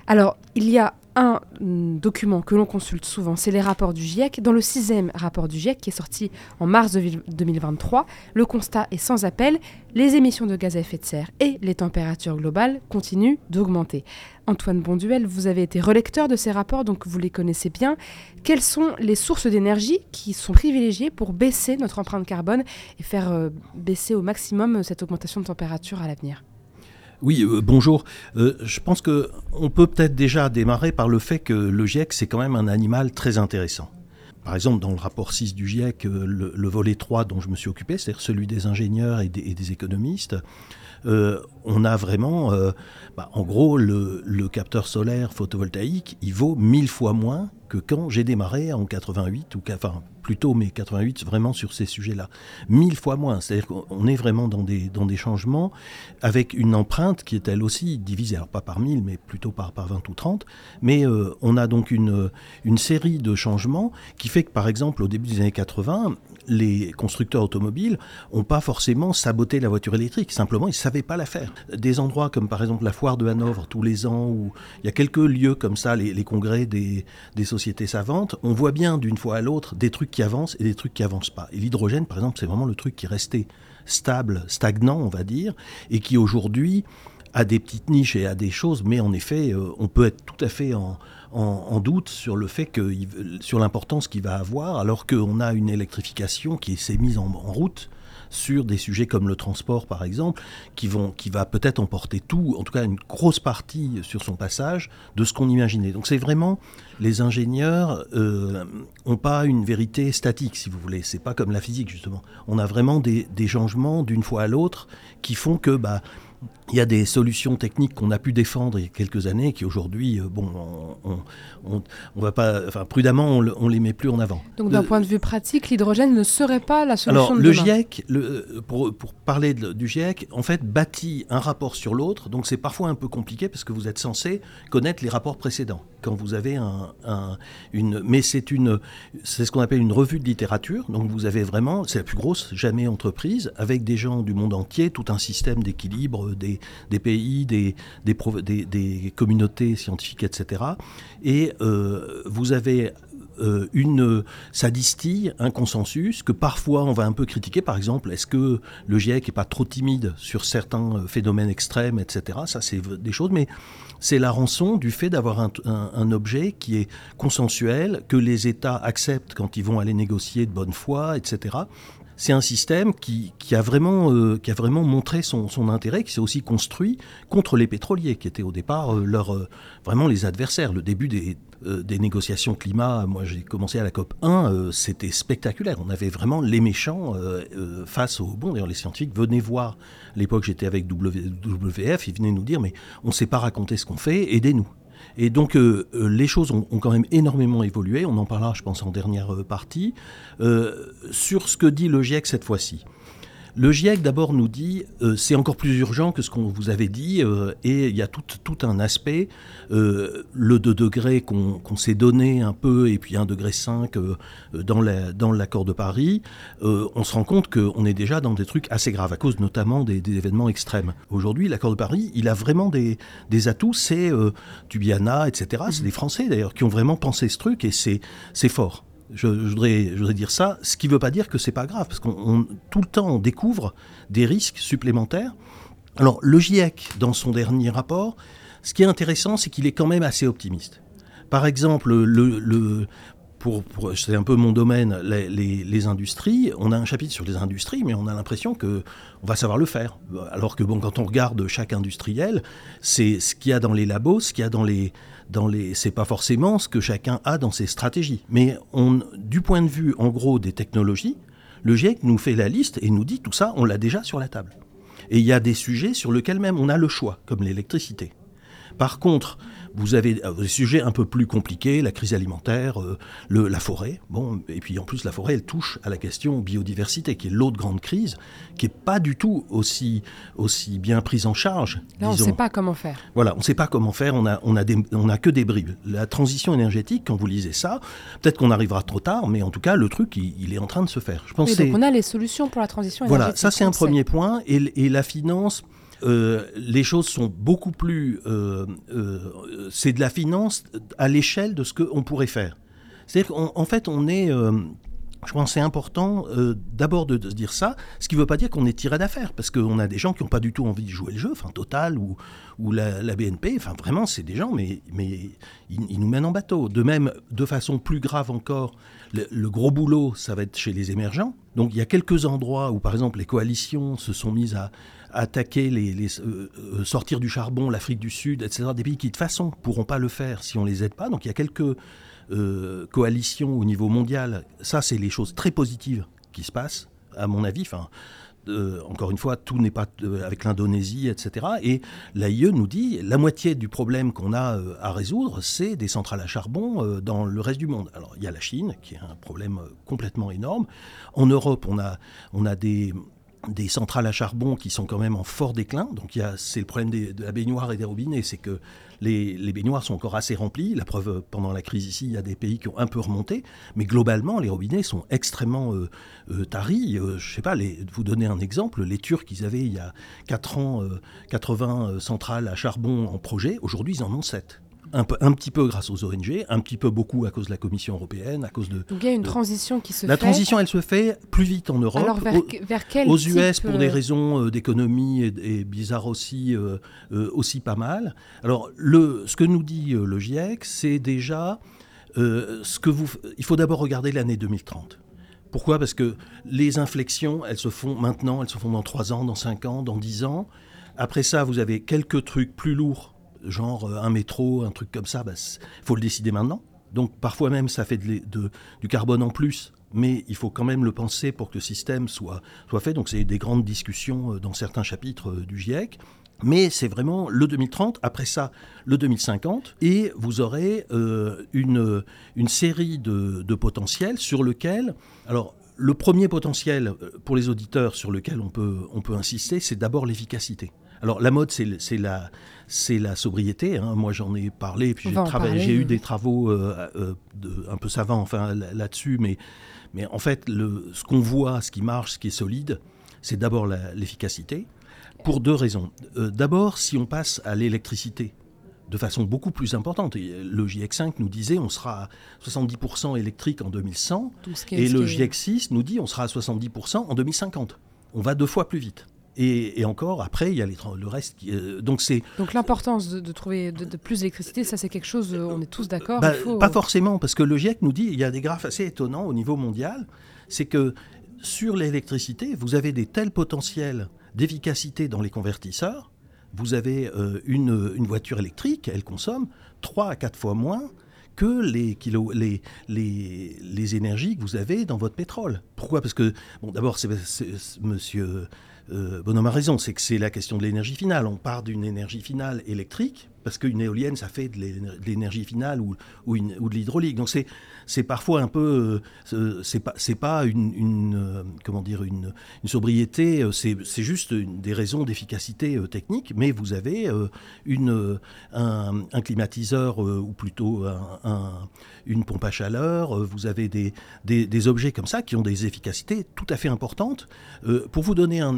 [SPEAKER 1] Alors, il y a un mm, document que l'on consulte souvent, c'est les rapports du GIEC. Dans le sixième rapport du GIEC, qui est sorti en mars 2023, le constat est sans appel, les émissions de gaz à effet de serre et les températures globales continuent d'augmenter. Antoine Bonduel, vous avez été relecteur de ces rapports, donc vous les connaissez bien. Quelles sont les sources d'énergie qui sont privilégiées pour baisser notre empreinte carbone et faire euh, baisser au maximum cette augmentation de température à l'avenir?
[SPEAKER 4] Oui, euh, bonjour. Euh, je pense qu'on peut peut-être déjà démarrer par le fait que le GIEC, c'est quand même un animal très intéressant. Par exemple, dans le rapport 6 du GIEC, euh, le, volet 3 dont je me suis occupé, c'est-à-dire celui des ingénieurs et des, économistes, on a vraiment, bah, en gros, le, le, capteur solaire photovoltaïque, il vaut mille fois moins que quand j'ai démarré en 88 ou enfin plutôt mais 88 vraiment sur ces sujets-là. Mille fois moins, c'est-à-dire qu'on est vraiment dans des, changements avec une empreinte qui est elle aussi divisée, alors pas par 1000 mais plutôt par, par 20 ou 30, mais euh, on a donc une, une série de changements qui fait que par exemple au début des années 80, les constructeurs automobiles n'ont pas forcément saboté la voiture électrique, simplement ils ne savaient pas la faire. Des endroits comme par exemple la foire de Hanovre tous les ans, où il y a quelques lieux comme ça, les, congrès des, des sociétés savantes, on voit bien d'une fois à l'autre des trucs qui avancent et des trucs qui avancent pas. Et l'hydrogène, par exemple, c'est vraiment le truc qui est resté stable, stagnant, on va dire, et qui aujourd'hui a des petites niches et a des choses, mais en effet, euh, on peut être tout à fait en, doute sur le fait que, sur l'importance qu'il va avoir, alors qu'on a une électrification qui s'est mise en route sur des sujets comme le transport, par exemple, qui, vont, qui va peut-être emporter tout, en tout cas une grosse partie sur son passage, de ce qu'on imaginait. Donc c'est vraiment, les ingénieurs n'ont euh, pas une vérité statique, si vous voulez. C'est pas comme la physique, justement. On a vraiment des, des changements d'une fois à l'autre qui font que... Bah, il y a des solutions techniques qu'on a pu défendre il y a quelques années qui aujourd'hui, euh, bon, on, on, va pas, enfin prudemment, on, les met plus en avant.
[SPEAKER 1] Donc d'un point de vue pratique, l'hydrogène ne serait pas la solution
[SPEAKER 4] alors,
[SPEAKER 1] de
[SPEAKER 4] le
[SPEAKER 1] demain.
[SPEAKER 4] GIEC, le, pour, pour, parler du GIEC, en fait, bâtit un rapport sur l'autre, donc c'est parfois un peu compliqué parce que vous êtes censé connaître les rapports précédents. Quand vous avez un, une, mais c'est une, c'est ce qu'on appelle une revue de littérature. Donc vous avez vraiment, c'est la plus grosse jamais entreprise avec des gens du monde entier, tout un système d'équilibre des des, pays, des, communautés scientifiques, etc. Et euh, vous avez euh, une, ça distille un consensus que parfois on va un peu critiquer. Par exemple, est-ce que le GIEC est pas trop timide sur certains euh, phénomènes extrêmes, etc. Ça, c'est des choses, mais c'est la rançon du fait d'avoir un, un, objet qui est consensuel, que les États acceptent quand ils vont aller négocier de bonne foi, etc c'est un système qui, a vraiment, euh, qui a vraiment montré son, intérêt, qui s'est aussi construit contre les pétroliers, qui étaient au départ euh, euh, vraiment les adversaires. Le début des, des négociations climat, moi j'ai commencé à la COP 1, c'était spectaculaire. On avait vraiment les méchants face aux bons. D'ailleurs, les scientifiques venaient voir. À l'époque, j'étais avec WWF, ils venaient nous dire, mais on ne sait pas raconter ce qu'on fait, aidez-nous. Et donc euh, euh, les choses ont, quand même énormément évolué, on en parlera je pense en dernière euh, partie, sur ce que dit le GIEC cette fois-ci. Le GIEC d'abord nous dit euh, c'est encore plus urgent que ce qu'on vous avait dit euh, et il y a tout, tout un aspect, euh, le 2 degrés qu'on s'est donné un peu et puis 1 degré 5 dans l'accord de Paris, on se rend compte qu'on est déjà dans des trucs assez graves à cause notamment des, événements extrêmes. Aujourd'hui, l'accord de Paris, il a vraiment des, des atouts, c'est Tubiana, etc. C'est des Français d'ailleurs qui ont vraiment pensé ce truc et c'est fort. Je, voudrais, dire ça, ce qui ne veut pas dire que c'est pas grave, parce qu'on tout le temps on découvre des risques supplémentaires. Alors le GIEC, dans son dernier rapport, ce qui est intéressant, c'est qu'il est quand même assez optimiste. Par exemple, le, le pour, c'est un peu mon domaine, les, les, industries. On a un chapitre sur les industries, mais on a l'impression que on va savoir le faire. Alors que bon, quand on regarde chaque industriel, c'est ce qu'il y a dans les labos, ce qu'il y a dans les dans les, c'est pas forcément ce que chacun a dans ses stratégies. Mais on, du point de vue, en gros, des technologies, le GIEC nous fait la liste et nous dit tout ça, on l'a déjà sur la table. Et il y a des sujets sur lesquels même on a le choix, comme l'électricité. Par contre, Vous avez euh, des sujets un peu plus compliqués, la crise alimentaire, euh, le, la forêt. Bon, et puis en plus, la forêt, elle touche à la question biodiversité, qui est l'autre grande crise, qui n'est pas du tout aussi, aussi bien prise en charge.
[SPEAKER 1] Là, on ne sait pas comment faire.
[SPEAKER 4] Voilà, on ne sait pas comment faire, on n'a on a on a que des bribes. La transition énergétique, quand vous lisez ça, peut-être qu'on arrivera trop tard, mais en tout cas, le truc, il, est en train de se faire.
[SPEAKER 1] Je pense donc on a les solutions pour la transition énergétique.
[SPEAKER 4] Voilà, ça c'est un premier point. Et, et la finance, euh, les choses sont beaucoup plus... Euh, euh, c'est de la finance à l'échelle de ce qu'on pourrait faire. C'est-à-dire qu'en fait, on est... je pense que c'est important d'abord de, se dire ça, ce qui ne veut pas dire qu'on est tiré d'affaire, parce qu'on a des gens qui n'ont pas du tout envie de jouer le jeu, enfin Total ou, la, BNP, enfin vraiment c'est des gens, mais, ils, nous mènent en bateau. De même, de façon plus grave encore, le, gros boulot, ça va être chez les émergents. Donc il y a quelques endroits où par exemple les coalitions se sont mises à, attaquer, les, euh, euh, sortir du charbon, l'Afrique du Sud, etc., des pays qui de façon pourront pas le faire si on les aide pas. Donc il y a quelques euh, coalitions au niveau mondial. Ça, c'est les choses très positives qui se passent, à mon avis. Enfin, encore une fois, tout n'est pas avec l'Indonésie, etc. Et l'AIE nous dit la moitié du problème qu'on a à résoudre, c'est des centrales à charbon dans le reste du monde. Alors, il y a la Chine, qui est un problème complètement énorme. En Europe, on a, on a des, des centrales à charbon qui sont quand même en fort déclin. Donc c'est le problème de la baignoire et des robinets, c'est que les, baignoires sont encore assez remplies. La preuve, pendant la crise ici, il y a des pays qui ont un peu remonté, mais globalement, les robinets sont extrêmement euh, euh, taris. Euh, je sais pas, les, vous donner un exemple, les Turcs, ils avaient il y a 4 ans 80 centrales à charbon en projet, aujourd'hui ils en ont 7 un, un, petit peu grâce aux ONG, un petit peu beaucoup à cause de la Commission européenne, à cause de...
[SPEAKER 1] Donc il y a une transition qui se
[SPEAKER 4] la fait. La transition, elle se fait plus vite en Europe.
[SPEAKER 1] Alors vers, vers quel
[SPEAKER 4] Aux US, pour des euh, raisons euh, d'économie et, bizarre aussi, euh, aussi pas mal. Alors le, ce que nous dit le GIEC, c'est déjà ce que vous... Il faut d'abord regarder l'année 2030. Pourquoi? Parce que les inflexions, elles se font maintenant, elles se font dans 3 ans, dans 5 ans, dans 10 ans. Après ça, vous avez quelques trucs plus lourds genre euh, un métro, un truc comme ça, il bah, faut le décider maintenant. Donc parfois même ça fait de, du carbone en plus, mais il faut quand même le penser pour que le système soit, soit fait. Donc c'est des grandes discussions euh, dans certains chapitres euh, du GIEC. Mais c'est vraiment le 2030, après ça le 2050, et vous aurez une, une série de, de potentiels sur lesquels... Alors le premier potentiel pour les auditeurs sur lequel on peut, on peut insister, c'est d'abord l'efficacité. Alors la mode, c'est la, la sobriété. Hein. Moi, j'en ai parlé, puis j'ai eu des travaux euh, euh, un peu savants enfin, là-dessus, mais, mais en fait, le, ce qu'on voit, ce qui marche, ce qui est solide, c'est d'abord l'efficacité, pour deux raisons. Euh, d'abord, si on passe à l'électricité, de façon beaucoup plus importante. le GIEC 5 nous disait on sera à 70% électrique en 2100 et le GIEC 6 nous dit on sera à 70% en 2050. On va deux fois plus vite. Et, encore, après, il y a le reste. Qui, euh, donc c'est.
[SPEAKER 1] Donc l'importance de, trouver de, plus d'électricité, ça c'est quelque chose, euh, on est tous d'accord.
[SPEAKER 4] Bah, pas forcément, parce que le GIEC nous dit, il y a des graphes assez étonnants au niveau mondial, c'est que sur l'électricité, vous avez des tels potentiels d'efficacité dans les convertisseurs. Vous avez euh, une, une, voiture électrique, elle consomme 3 à 4 fois moins que les, kilo, les, les, les, énergies que vous avez dans votre pétrole. Pourquoi? Parce que, bon, d'abord, c'est monsieur euh, Bonhomme a raison, c'est que c'est la question de l'énergie finale. On part d'une énergie finale électrique, parce qu'une éolienne, ça fait de l'énergie finale ou, ou, de l'hydraulique. Donc c'est c'est parfois un peu, euh, c'est pas, c'est pas une, euh, comment dire, une, sobriété, euh, c'est juste des raisons d'efficacité technique, mais vous avez une, un, climatiseur ou plutôt une pompe à chaleur, vous avez des, des, objets comme ça qui ont des efficacités tout à fait importantes. pour vous donner un,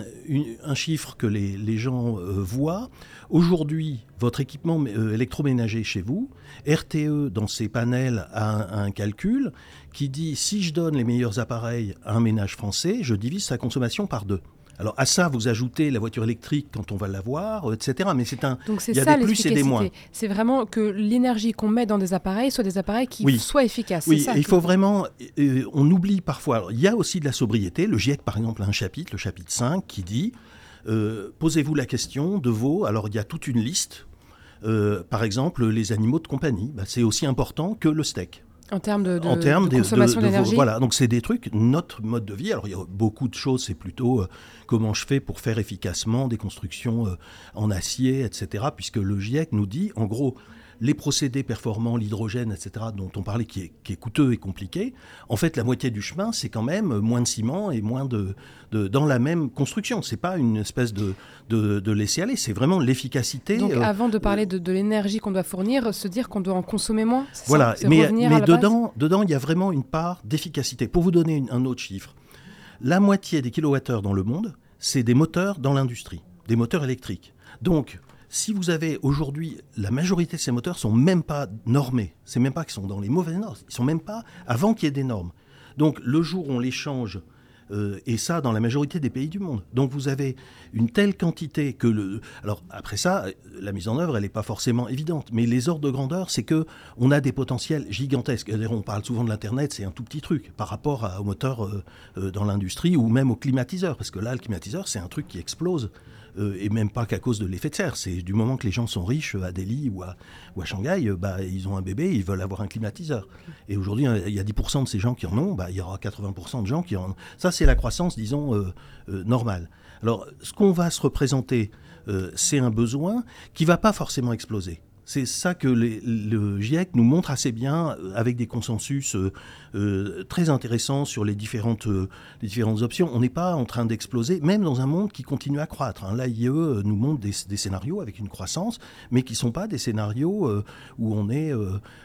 [SPEAKER 4] un chiffre que les, les gens voient, aujourd'hui, votre équipement électroménager chez vous, RTE dans ses panels a un calcul qui dit si je donne les meilleurs appareils à un ménage français, je divise sa consommation par deux. Alors à ça, vous ajoutez la voiture électrique quand on va l'avoir, etc. Mais c'est un.
[SPEAKER 1] Donc c'est ça des plus et des moins. C'est vraiment que l'énergie qu'on met dans des appareils soit des appareils qui soient efficaces.
[SPEAKER 4] Oui, il faut vraiment. Euh, on oublie parfois. il y a aussi de la sobriété. Le GIEC, par exemple, a un chapitre, le chapitre 5, qui dit euh, posez-vous la question de vos. Alors il y a toute une liste. Euh, par exemple, les animaux de compagnie, bah, c'est aussi important que le steak.
[SPEAKER 1] En termes de, consommation d'énergie
[SPEAKER 4] Voilà, donc c'est des trucs, notre mode de vie. Alors il y a beaucoup de choses, c'est plutôt euh, comment je fais pour faire efficacement des constructions euh, en acier, etc. Puisque le GIEC nous dit, en gros, les procédés performants, l'hydrogène, etc., dont on parlait, qui est, qui est, coûteux et compliqué, en fait, la moitié du chemin, c'est quand même moins de ciment et moins de, de dans la même construction. C'est pas une espèce de, de, de laisser aller, c'est vraiment l'efficacité.
[SPEAKER 1] Donc, euh, avant de parler de, de l'énergie qu'on doit fournir, se dire qu'on doit en consommer moins.
[SPEAKER 4] Voilà, mais, mais dedans, dedans, il y a vraiment une part d'efficacité. Pour vous donner une, un autre chiffre, la moitié des kilowattheures dans le monde, c'est des moteurs dans l'industrie, des moteurs électriques. Donc, si vous avez aujourd'hui, la majorité de ces moteurs sont même pas normés. C'est même pas qu'ils sont dans les mauvaises normes. Ils sont même pas avant qu'il y ait des normes. Donc, le jour où on les change, euh, et ça dans la majorité des pays du monde. Donc vous avez une telle quantité que le. Alors après ça, la mise en œuvre, elle n'est pas forcément évidente, mais les ordres de grandeur, c'est que on a des potentiels gigantesques. On parle souvent de l'internet, c'est un tout petit truc par rapport aux moteurs euh, euh, dans l'industrie ou même aux climatiseurs, parce que là, le climatiseur, c'est un truc qui explose. Euh, et même pas qu'à cause de l'effet de serre. C'est du moment que les gens sont riches à Delhi ou à, Shanghai, euh, bah, ils ont un bébé, ils veulent avoir un climatiseur. Et aujourd'hui, il y a 10% de ces gens qui en ont, bah, il y aura 80% de gens qui en ont. Ça, c'est la croissance, disons, euh, normale. Alors, ce qu'on va se représenter, c'est un besoin qui va pas forcément exploser. C'est ça que le GIEC nous montre assez bien avec des consensus euh, euh, très intéressants sur les différentes, euh, les différentes options. On n'est pas en train d'exploser, même dans un monde qui continue à croître. Hein. L'AIE nous montre des, des, scénarios avec une croissance, mais qui ne sont pas des scénarios euh, où on est...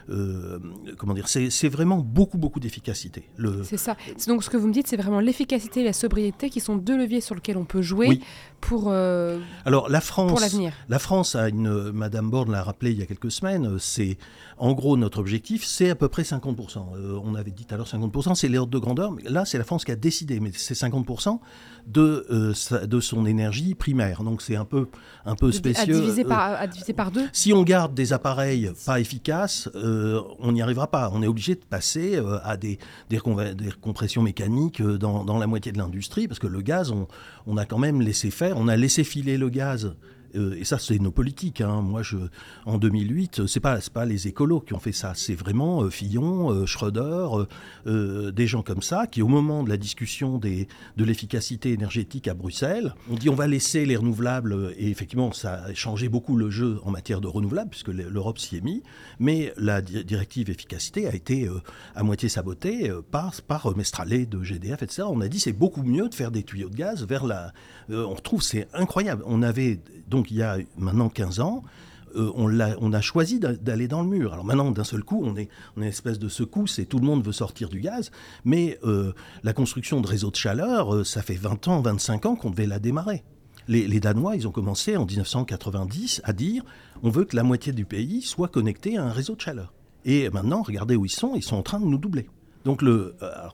[SPEAKER 4] Euh, comment dire C'est vraiment beaucoup, beaucoup d'efficacité.
[SPEAKER 1] Le... C'est ça. Donc ce que vous me dites, c'est vraiment l'efficacité et la sobriété qui sont deux leviers sur lesquels on peut jouer
[SPEAKER 4] oui.
[SPEAKER 1] pour,
[SPEAKER 4] Alors, la France,
[SPEAKER 1] pour.
[SPEAKER 4] La France a une... Madame Borne l'a rappelé il y a quelques semaines, c'est en gros notre objectif, c'est à peu près 50%. Euh, on avait dit tout à l'heure 50%, c'est l'ordre de grandeur, mais là c'est la France qui a décidé, mais c'est 50% de, euh, sa, de son énergie primaire. Donc c'est un peu, un peu spécieux.
[SPEAKER 1] À diviser, par, à diviser par deux?
[SPEAKER 4] Si on garde des appareils pas efficaces, euh, on n'y arrivera pas. On est obligé de passer euh, à des, des, des, compressions mécaniques dans, dans la moitié de l'industrie, parce que le gaz, on, on a quand même laissé faire, on a laissé filer le gaz euh, et ça c'est nos politiques. Hein. Moi, je, en 2008, c'est pas pas les écolos qui ont fait ça, c'est vraiment euh, Fillon, euh, Schröder, euh, des gens comme ça qui, au moment de la discussion des, de l'efficacité énergétique à Bruxelles, on dit on va laisser les renouvelables. Et effectivement, ça a changé beaucoup le jeu en matière de renouvelables puisque l'Europe s'y est mis. Mais la di directive efficacité a été à moitié sabotée par par Mestralet de GDF, etc. On a dit c'est beaucoup mieux de faire des tuyaux de gaz vers la. on retrouve c'est incroyable. On avait donc il y a maintenant 15 ans, euh, on, a, choisi d'aller dans le mur. Alors maintenant, d'un seul coup, on est, une espèce de secousse et tout le monde veut sortir du gaz. Mais euh, la construction de réseaux de chaleur, euh, ça fait 20 ans, 25 ans qu'on devait la démarrer. Les, Danois, ils ont commencé en 1990 à dire on veut que la moitié du pays soit connecté à un réseau de chaleur. Et maintenant, regardez où ils sont, ils sont en train de nous doubler. Donc,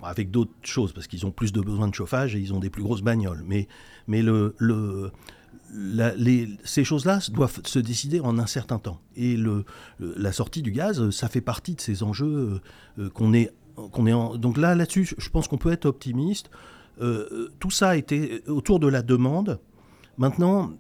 [SPEAKER 4] avec d'autres choses, parce qu'ils ont plus de besoins de chauffage et ils ont des plus grosses bagnoles. Mais, le, ces choses-là doivent se décider en un certain temps. Et le, la sortie du gaz, ça fait partie de ces enjeux euh, qu'on est, qu'on est en... Donc là, là-dessus, je pense qu'on peut être optimiste. Euh, tout ça a été autour de la demande. Maintenant,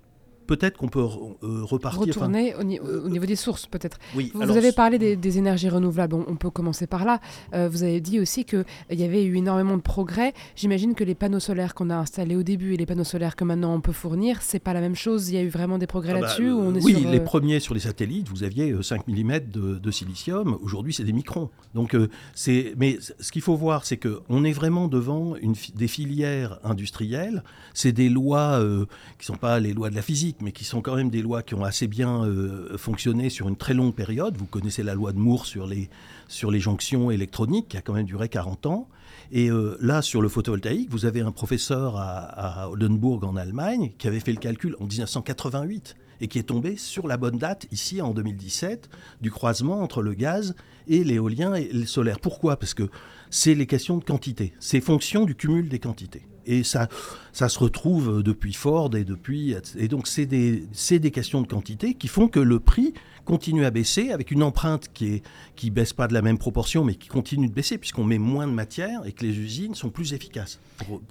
[SPEAKER 4] peut-être qu'on peut, euh, repartir.
[SPEAKER 1] Retourner au, au, niveau des sources, peut-être.
[SPEAKER 4] Oui,
[SPEAKER 1] vous, alors, vous, avez parlé des, des, énergies renouvelables, on, on, peut commencer par là. Euh, vous avez dit aussi qu'il y avait eu énormément de progrès. J'imagine que les panneaux solaires qu'on a installés au début et les panneaux solaires que maintenant on peut fournir, c'est pas la même chose. Il y a eu vraiment des progrès ah là-dessus
[SPEAKER 4] bah, euh, Oui, sur, les premiers sur les satellites, vous aviez 5 mm de, de silicium. Aujourd'hui, c'est des microns. Donc, euh, c'est. Mais ce qu'il faut voir, c'est qu'on est vraiment devant une, des filières industrielles. C'est des lois euh, qui sont pas les lois de la physique mais qui sont quand même des lois qui ont assez bien euh, fonctionné sur une très longue période. Vous connaissez la loi de Moore sur les, sur les jonctions électroniques, qui a quand même duré 40 ans. Et euh, là, sur le photovoltaïque, vous avez un professeur à, à Oldenburg en Allemagne qui avait fait le calcul en 1988 et qui est tombé sur la bonne date, ici en 2017, du croisement entre le gaz et l'éolien et le solaire. Pourquoi? Parce que c'est les questions de quantité, c'est fonction du cumul des quantités. Et ça, ça se retrouve depuis Ford et depuis. Et donc, c'est des, des questions de quantité qui font que le prix continue à baisser avec une empreinte qui ne qui baisse pas de la même proportion, mais qui continue de baisser puisqu'on met moins de matière et que les usines sont plus efficaces. Pour,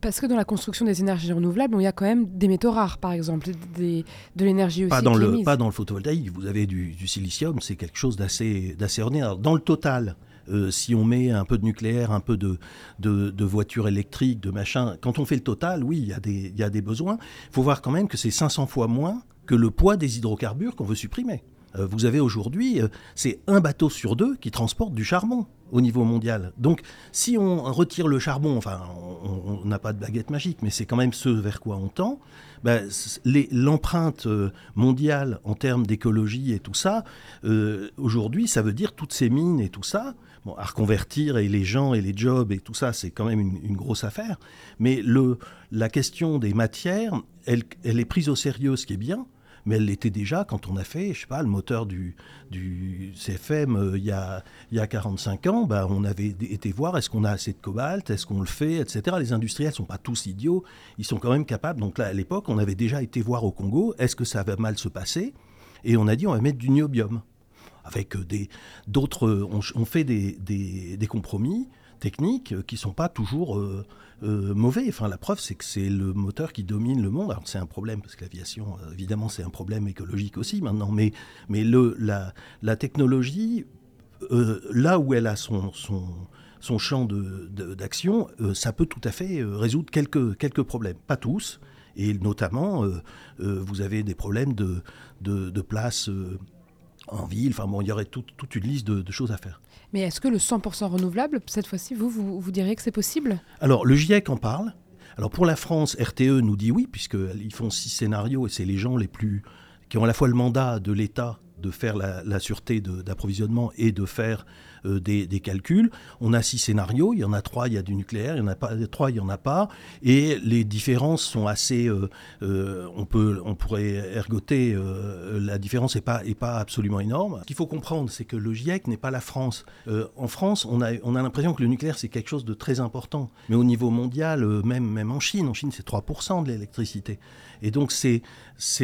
[SPEAKER 1] parce que dans la construction des énergies renouvelables, il y a quand même des métaux rares, par exemple, des, de l'énergie aussi.
[SPEAKER 4] Pas dans, le, pas dans le photovoltaïque, vous avez du, du silicium, c'est quelque chose d'assez ordinaire. Dans le total, euh, si on met un peu de nucléaire, un peu de, voitures électriques, de machin, quand on fait le total, oui, il y, a des, besoins. Il faut voir quand même que c'est 500 fois moins que le poids des hydrocarbures qu'on veut supprimer. Euh, vous avez aujourd'hui, euh, c'est un bateau sur deux qui transporte du charbon au niveau mondial. Donc, si on retire le charbon, enfin, on n'a pas de baguette magique, mais c'est quand même ce vers quoi on tend. Ben, L'empreinte mondiale en termes d'écologie et tout ça, aujourd'hui, ça veut dire toutes ces mines et tout ça. À reconvertir et les gens et les jobs et tout ça, c'est quand même une, grosse affaire. Mais le, la question des matières, elle, elle est prise au sérieux, ce qui est bien mais elle l'était déjà quand on a fait, je sais pas, le moteur du, du CFM euh, il, y a, il y a 45 ans. Bah, on avait été voir est-ce qu'on a assez de cobalt, est-ce qu'on le fait, etc. Les industriels sont pas tous idiots, ils sont quand même capables. Donc là, à l'époque, on avait déjà été voir au Congo, est-ce que ça va mal se passer? Et on a dit on va mettre du niobium. Avec des, d'autres, on, fait des, des, compromis techniques qui ne sont pas toujours euh, euh, mauvais. Enfin, la preuve, c'est que c'est le moteur qui domine le monde. Alors, c'est un problème, parce que l'aviation, euh, évidemment, c'est un problème écologique aussi maintenant, mais, mais le, la, la technologie, là où elle a son, son, son champ d'action, de, ça peut tout à fait résoudre quelques, quelques problèmes. Pas tous, et notamment, vous avez des problèmes de, de, de place en ville. Enfin bon, il y aurait toute une liste de, choses à faire.
[SPEAKER 1] Mais est-ce que le 100% renouvelable, cette fois-ci, vous, vous, vous diriez que c'est possible?
[SPEAKER 4] Alors, le GIEC en parle. Alors pour la France, RTE nous dit oui, puisqu'ils font six scénarios et c'est les gens les plus qui ont à la fois le mandat de l'État de faire la, sûreté d'approvisionnement et de faire euh, des, calculs. On a six scénarios, il y en a trois, il y a du nucléaire, il y en a pas trois, il y en a pas, et les différences sont assez. Euh, euh, on peut, on pourrait ergoter. la différence n'est pas, est pas absolument énorme. Ce qu'il faut comprendre, c'est que le GIEC n'est pas la France. en France, on a, on a l'impression que le nucléaire c'est quelque chose de très important, mais au niveau mondial, même, même en Chine, en Chine c'est 3% de l'électricité. Et donc, c'est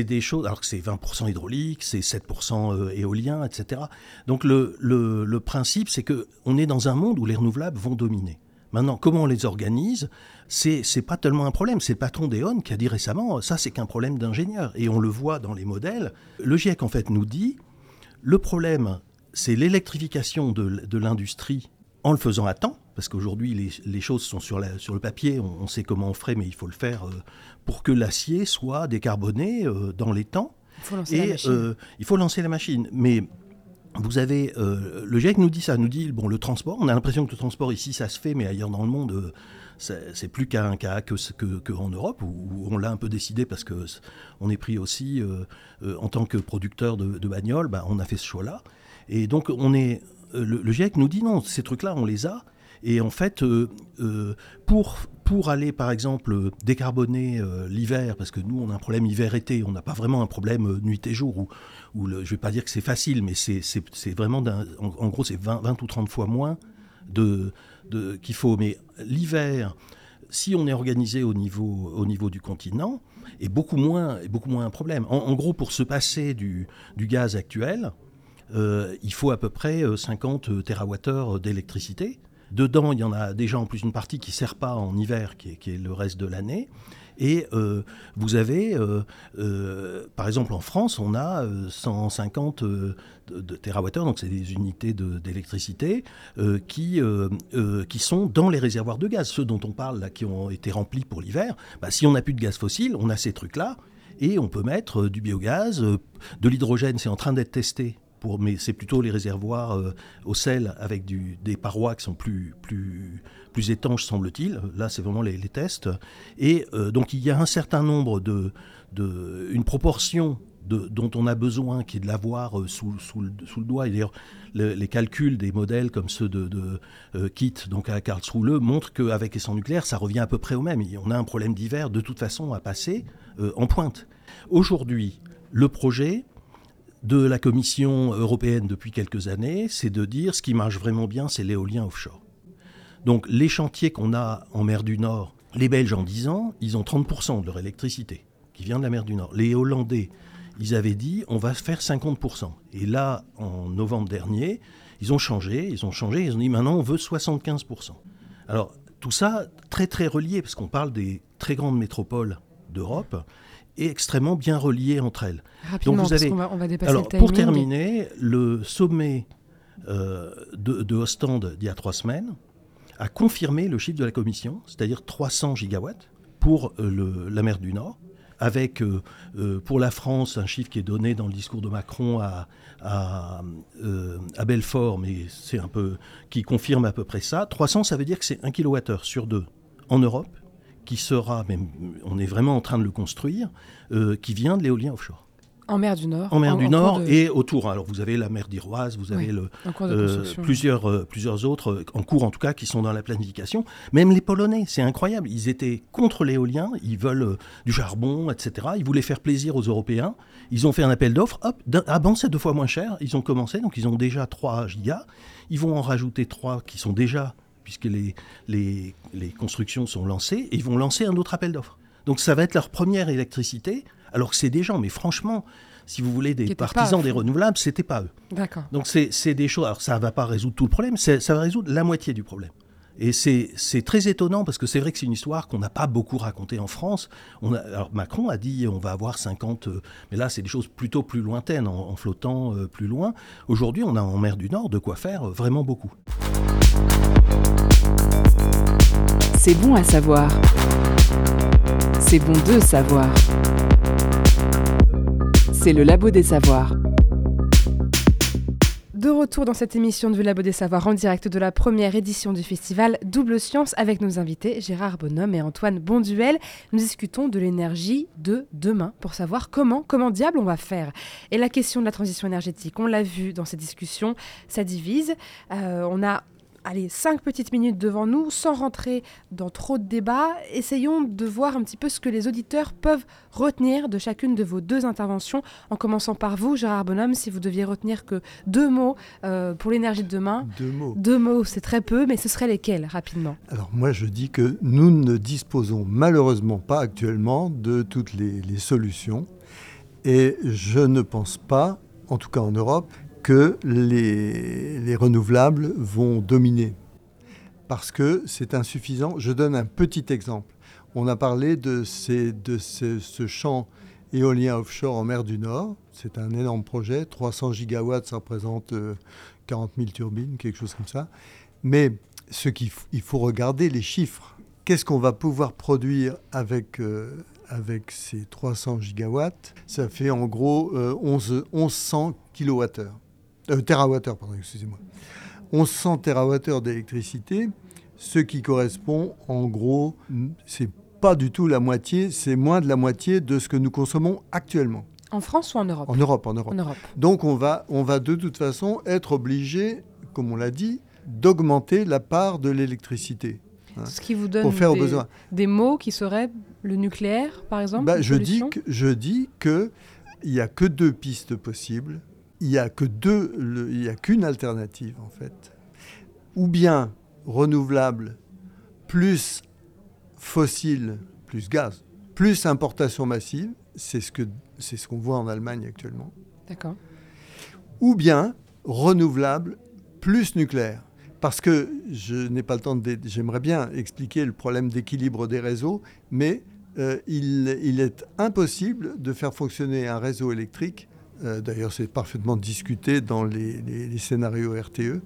[SPEAKER 4] des choses, alors que c'est 20% hydraulique, c'est 7% éolien, etc. Donc, le, le, principe, c'est qu'on est dans un monde où les renouvelables vont dominer. Maintenant, comment on les organise c'est, c'est pas tellement un problème. C'est le patron d'Eon qui a dit récemment, ça c'est qu'un problème d'ingénieur. Et on le voit dans les modèles. Le GIEC en fait nous dit, le problème c'est l'électrification de, l'industrie en le faisant à temps, parce qu'aujourd'hui les, choses sont sur, sur le papier, on, sait comment on ferait, mais il faut le faire euh, pour que l'acier soit décarboné euh, dans les temps.
[SPEAKER 1] Il faut lancer la machine. Euh,
[SPEAKER 4] il faut lancer la machine. Mais vous avez euh, le GIEC nous dit ça, nous dit bon le transport. On a l'impression que le transport ici ça se fait, mais ailleurs dans le monde euh, c'est plus qu'un cas que, que, en Europe où, on l'a un peu décidé parce que on est pris aussi euh, en tant que producteur de, de bagnoles, bah, on a fait ce choix-là. Et donc on est le, le, GIEC nous dit non, ces trucs-là on les a. Et en fait, pour pour aller, par exemple, décarboner euh, l'hiver, parce que nous, on a un problème hiver-été, on n'a pas vraiment un problème euh, nuit et jour, où, je ne vais pas dire que c'est facile, mais c'est vraiment, en, gros, c'est 20, ou 30 fois moins de, de qu'il faut. Mais l'hiver, si on est organisé au niveau, au niveau du continent, est beaucoup moins, est beaucoup moins un problème. En, gros, pour se passer du, du gaz actuel, euh, il faut à peu près 50 TWh d'électricité. Dedans, il y en a déjà en plus une partie qui ne sert pas en hiver, qui est, le reste de l'année. Et euh, vous avez, euh, euh, par exemple en France, on a 150 de, de donc c'est des unités d'électricité, qui, qui sont dans les réservoirs de gaz, ceux dont on parle qui ont été remplis pour l'hiver. Bah, si on n'a plus de gaz fossile, on a ces trucs-là, et on peut mettre du biogaz, de l'hydrogène, c'est en train d'être testé mais c'est plutôt les réservoirs euh, au sel avec des parois qui sont plus, étanches, semble-t-il. Là, c'est vraiment les, tests. Et euh, donc, il y a un certain nombre de, une proportion dont on a besoin, qui est de l'avoir euh, sous, le, doigt. D'ailleurs, les calculs des modèles comme ceux de, de Kit, donc à Karlsruhe, montrent qu'avec et sans nucléaire, ça revient à peu près au même. On a un problème d'hiver, de toute façon, à passer en pointe. Aujourd'hui, le projet, de la Commission européenne depuis quelques années, c'est de dire ce qui marche vraiment bien, c'est l'éolien offshore. Donc les chantiers qu'on a en mer du Nord, les Belges en 10 ans, ils ont 30% de leur électricité qui vient de la mer du Nord. Les Hollandais, ils avaient dit on va faire 50%. Et là, en novembre dernier, ils ont changé, ils ont changé, ils ont dit maintenant on veut 75%. Alors tout ça très très relié parce qu'on parle des très grandes métropoles d'Europe et extrêmement bien reliées entre elles.
[SPEAKER 1] Donc vous avez... va, on va
[SPEAKER 4] Alors, Pour terminer, le sommet euh, de, de Ostende d'il y a trois semaines a confirmé le chiffre de la Commission, c'est-à-dire 300 gigawatts pour euh, le, la mer du Nord, avec pour la France un chiffre qui est donné dans le discours de Macron à, à, à Belfort, mais c'est un peu qui confirme à peu près ça. 300, ça veut dire que c'est 1 kWh sur 2 en Europe qui sera, même, on est vraiment en train de le construire, qui vient de l'éolien offshore.
[SPEAKER 1] En mer du Nord.
[SPEAKER 4] En mer du Nord et autour. Alors vous avez la mer d'Iroise, vous avez le,
[SPEAKER 1] euh,
[SPEAKER 4] plusieurs, euh, plusieurs autres, euh, en cours en tout cas, qui sont dans la planification. Même les Polonais, c'est incroyable. Ils étaient contre l'éolien, ils veulent du charbon, etc. Ils voulaient faire plaisir aux Européens. Ils ont fait un appel d'offres. Hop, ah bon, c'est deux fois moins cher. Ils ont commencé, donc ils ont déjà 3 gigas. Ils vont en rajouter 3 qui sont déjà, puisque les, les, les constructions sont lancées, et ils vont lancer un autre appel d'offres. Donc ça va être leur première électricité alors que c'est des gens, mais franchement, si vous voulez, des partisans des renouvelables, c'était pas eux.
[SPEAKER 1] D'accord.
[SPEAKER 4] Donc c'est des choses. Alors ça va pas résoudre tout le problème, ça va résoudre la moitié du problème. Et c'est très étonnant parce que c'est vrai que c'est une histoire qu'on n'a pas beaucoup racontée en France. On a, alors Macron a dit on va avoir 50, euh, mais là c'est des choses plutôt plus lointaines, en, flottant euh, plus loin. Aujourd'hui, on a en mer du Nord de quoi faire euh, vraiment beaucoup.
[SPEAKER 3] C'est bon à savoir. C'est bon de savoir. C'est le Labo des Savoirs.
[SPEAKER 1] De retour dans cette émission du Labo des Savoirs en direct de la première édition du festival Double Science avec nos invités Gérard Bonhomme et Antoine Bonduel. Nous discutons de l'énergie de demain pour savoir comment, comment diable on va faire. Et la question de la transition énergétique, on l'a vu dans ces discussions, ça divise. Euh, on a allez, cinq petites minutes devant nous, sans rentrer dans trop de débats. Essayons de voir un petit peu ce que les auditeurs peuvent retenir de chacune de vos deux interventions, en commençant par vous, Gérard Bonhomme, si vous deviez retenir que deux mots euh, pour l'énergie de demain.
[SPEAKER 2] Deux mots.
[SPEAKER 1] Deux mots, c'est très peu, mais ce seraient lesquels, rapidement?
[SPEAKER 2] Alors moi, je dis que nous ne disposons malheureusement pas actuellement de toutes les, les solutions. Et je ne pense pas, en tout cas en Europe, que les, renouvelables vont dominer. Parce que c'est insuffisant. Je donne un petit exemple. On a parlé de, ce, champ éolien offshore en mer du Nord. C'est un énorme projet. 300 gigawatts, ça représente 40 euh, 000 turbines, quelque chose comme ça. Mais il faut regarder les chiffres. Qu'est-ce qu'on va pouvoir produire avec, euh, ces 300 gigawatts? Ça fait en gros 11, euh, 1100 kilowattheures euh, pardon, excusez-moi. 1100 TWh d'électricité, ce qui correspond en gros, c'est pas du tout la moitié, c'est moins de la moitié de ce que nous consommons actuellement.
[SPEAKER 1] En France ou en Europe?
[SPEAKER 2] En Europe, en Europe. Donc on va, on va de toute façon être obligé, comme on l'a dit, d'augmenter la part de l'électricité.
[SPEAKER 1] Hein, ce qui vous donne des, des, mots qui seraient le nucléaire, par exemple
[SPEAKER 2] bah, je, dis que, je dis qu'il n'y a que deux pistes possibles il n'y a que deux, il n'y a qu'une alternative en fait. Ou bien renouvelable plus fossile plus gaz, plus importation massive, c'est ce que c'est ce qu'on voit en Allemagne actuellement.
[SPEAKER 1] D'accord.
[SPEAKER 2] Ou bien renouvelable plus nucléaire. Parce que je n'ai pas le temps de. J'aimerais bien expliquer le problème d'équilibre des réseaux, mais euh, il, il, est impossible de faire fonctionner un réseau électrique d'ailleurs c'est parfaitement discuté dans les, scénarios RTE,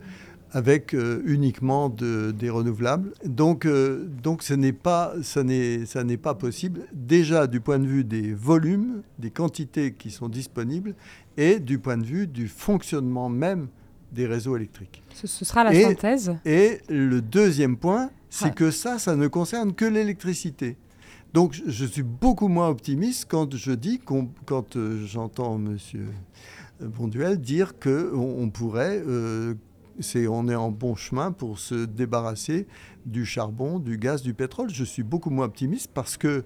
[SPEAKER 2] avec euh, uniquement des renouvelables. Donc, euh, donc ce n'est pas, ça n'est pas possible, déjà du point de vue des volumes, des quantités qui sont disponibles, et du point de vue du fonctionnement même des réseaux électriques.
[SPEAKER 1] Ce, sera la synthèse.
[SPEAKER 2] Et le deuxième point, c'est que ça, ça ne concerne que l'électricité. Donc je suis beaucoup moins optimiste quand je dis, quand euh, j'entends M. Bonduel dire qu'on on pourrait, euh, on est en bon chemin pour se débarrasser du charbon, du gaz, du pétrole. Je suis beaucoup moins optimiste parce que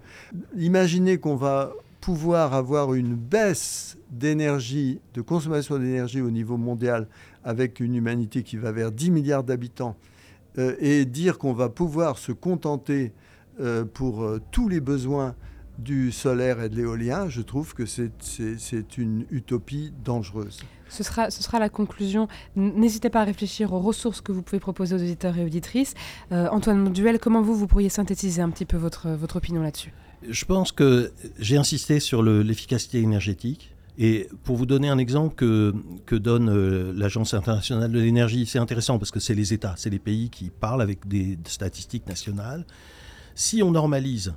[SPEAKER 2] imaginez qu'on va pouvoir avoir une baisse d'énergie, de consommation d'énergie au niveau mondial avec une humanité qui va vers 10 milliards d'habitants euh, et dire qu'on va pouvoir se contenter euh, pour euh, tous les besoins du solaire et de l'éolien, je trouve que c'est une utopie dangereuse.
[SPEAKER 1] Ce sera, ce sera la conclusion. N'hésitez pas à réfléchir aux ressources que vous pouvez proposer aux auditeurs et auditrices. Euh, Antoine Duel, comment vous, vous pourriez synthétiser un petit peu votre, votre opinion là-dessus?
[SPEAKER 4] Je pense que j'ai insisté sur l'efficacité énergétique. Et pour vous donner un exemple que, que donne l'Agence internationale de l'énergie, c'est intéressant parce que c'est les États, c'est les pays qui parlent avec des statistiques nationales. Si on normalise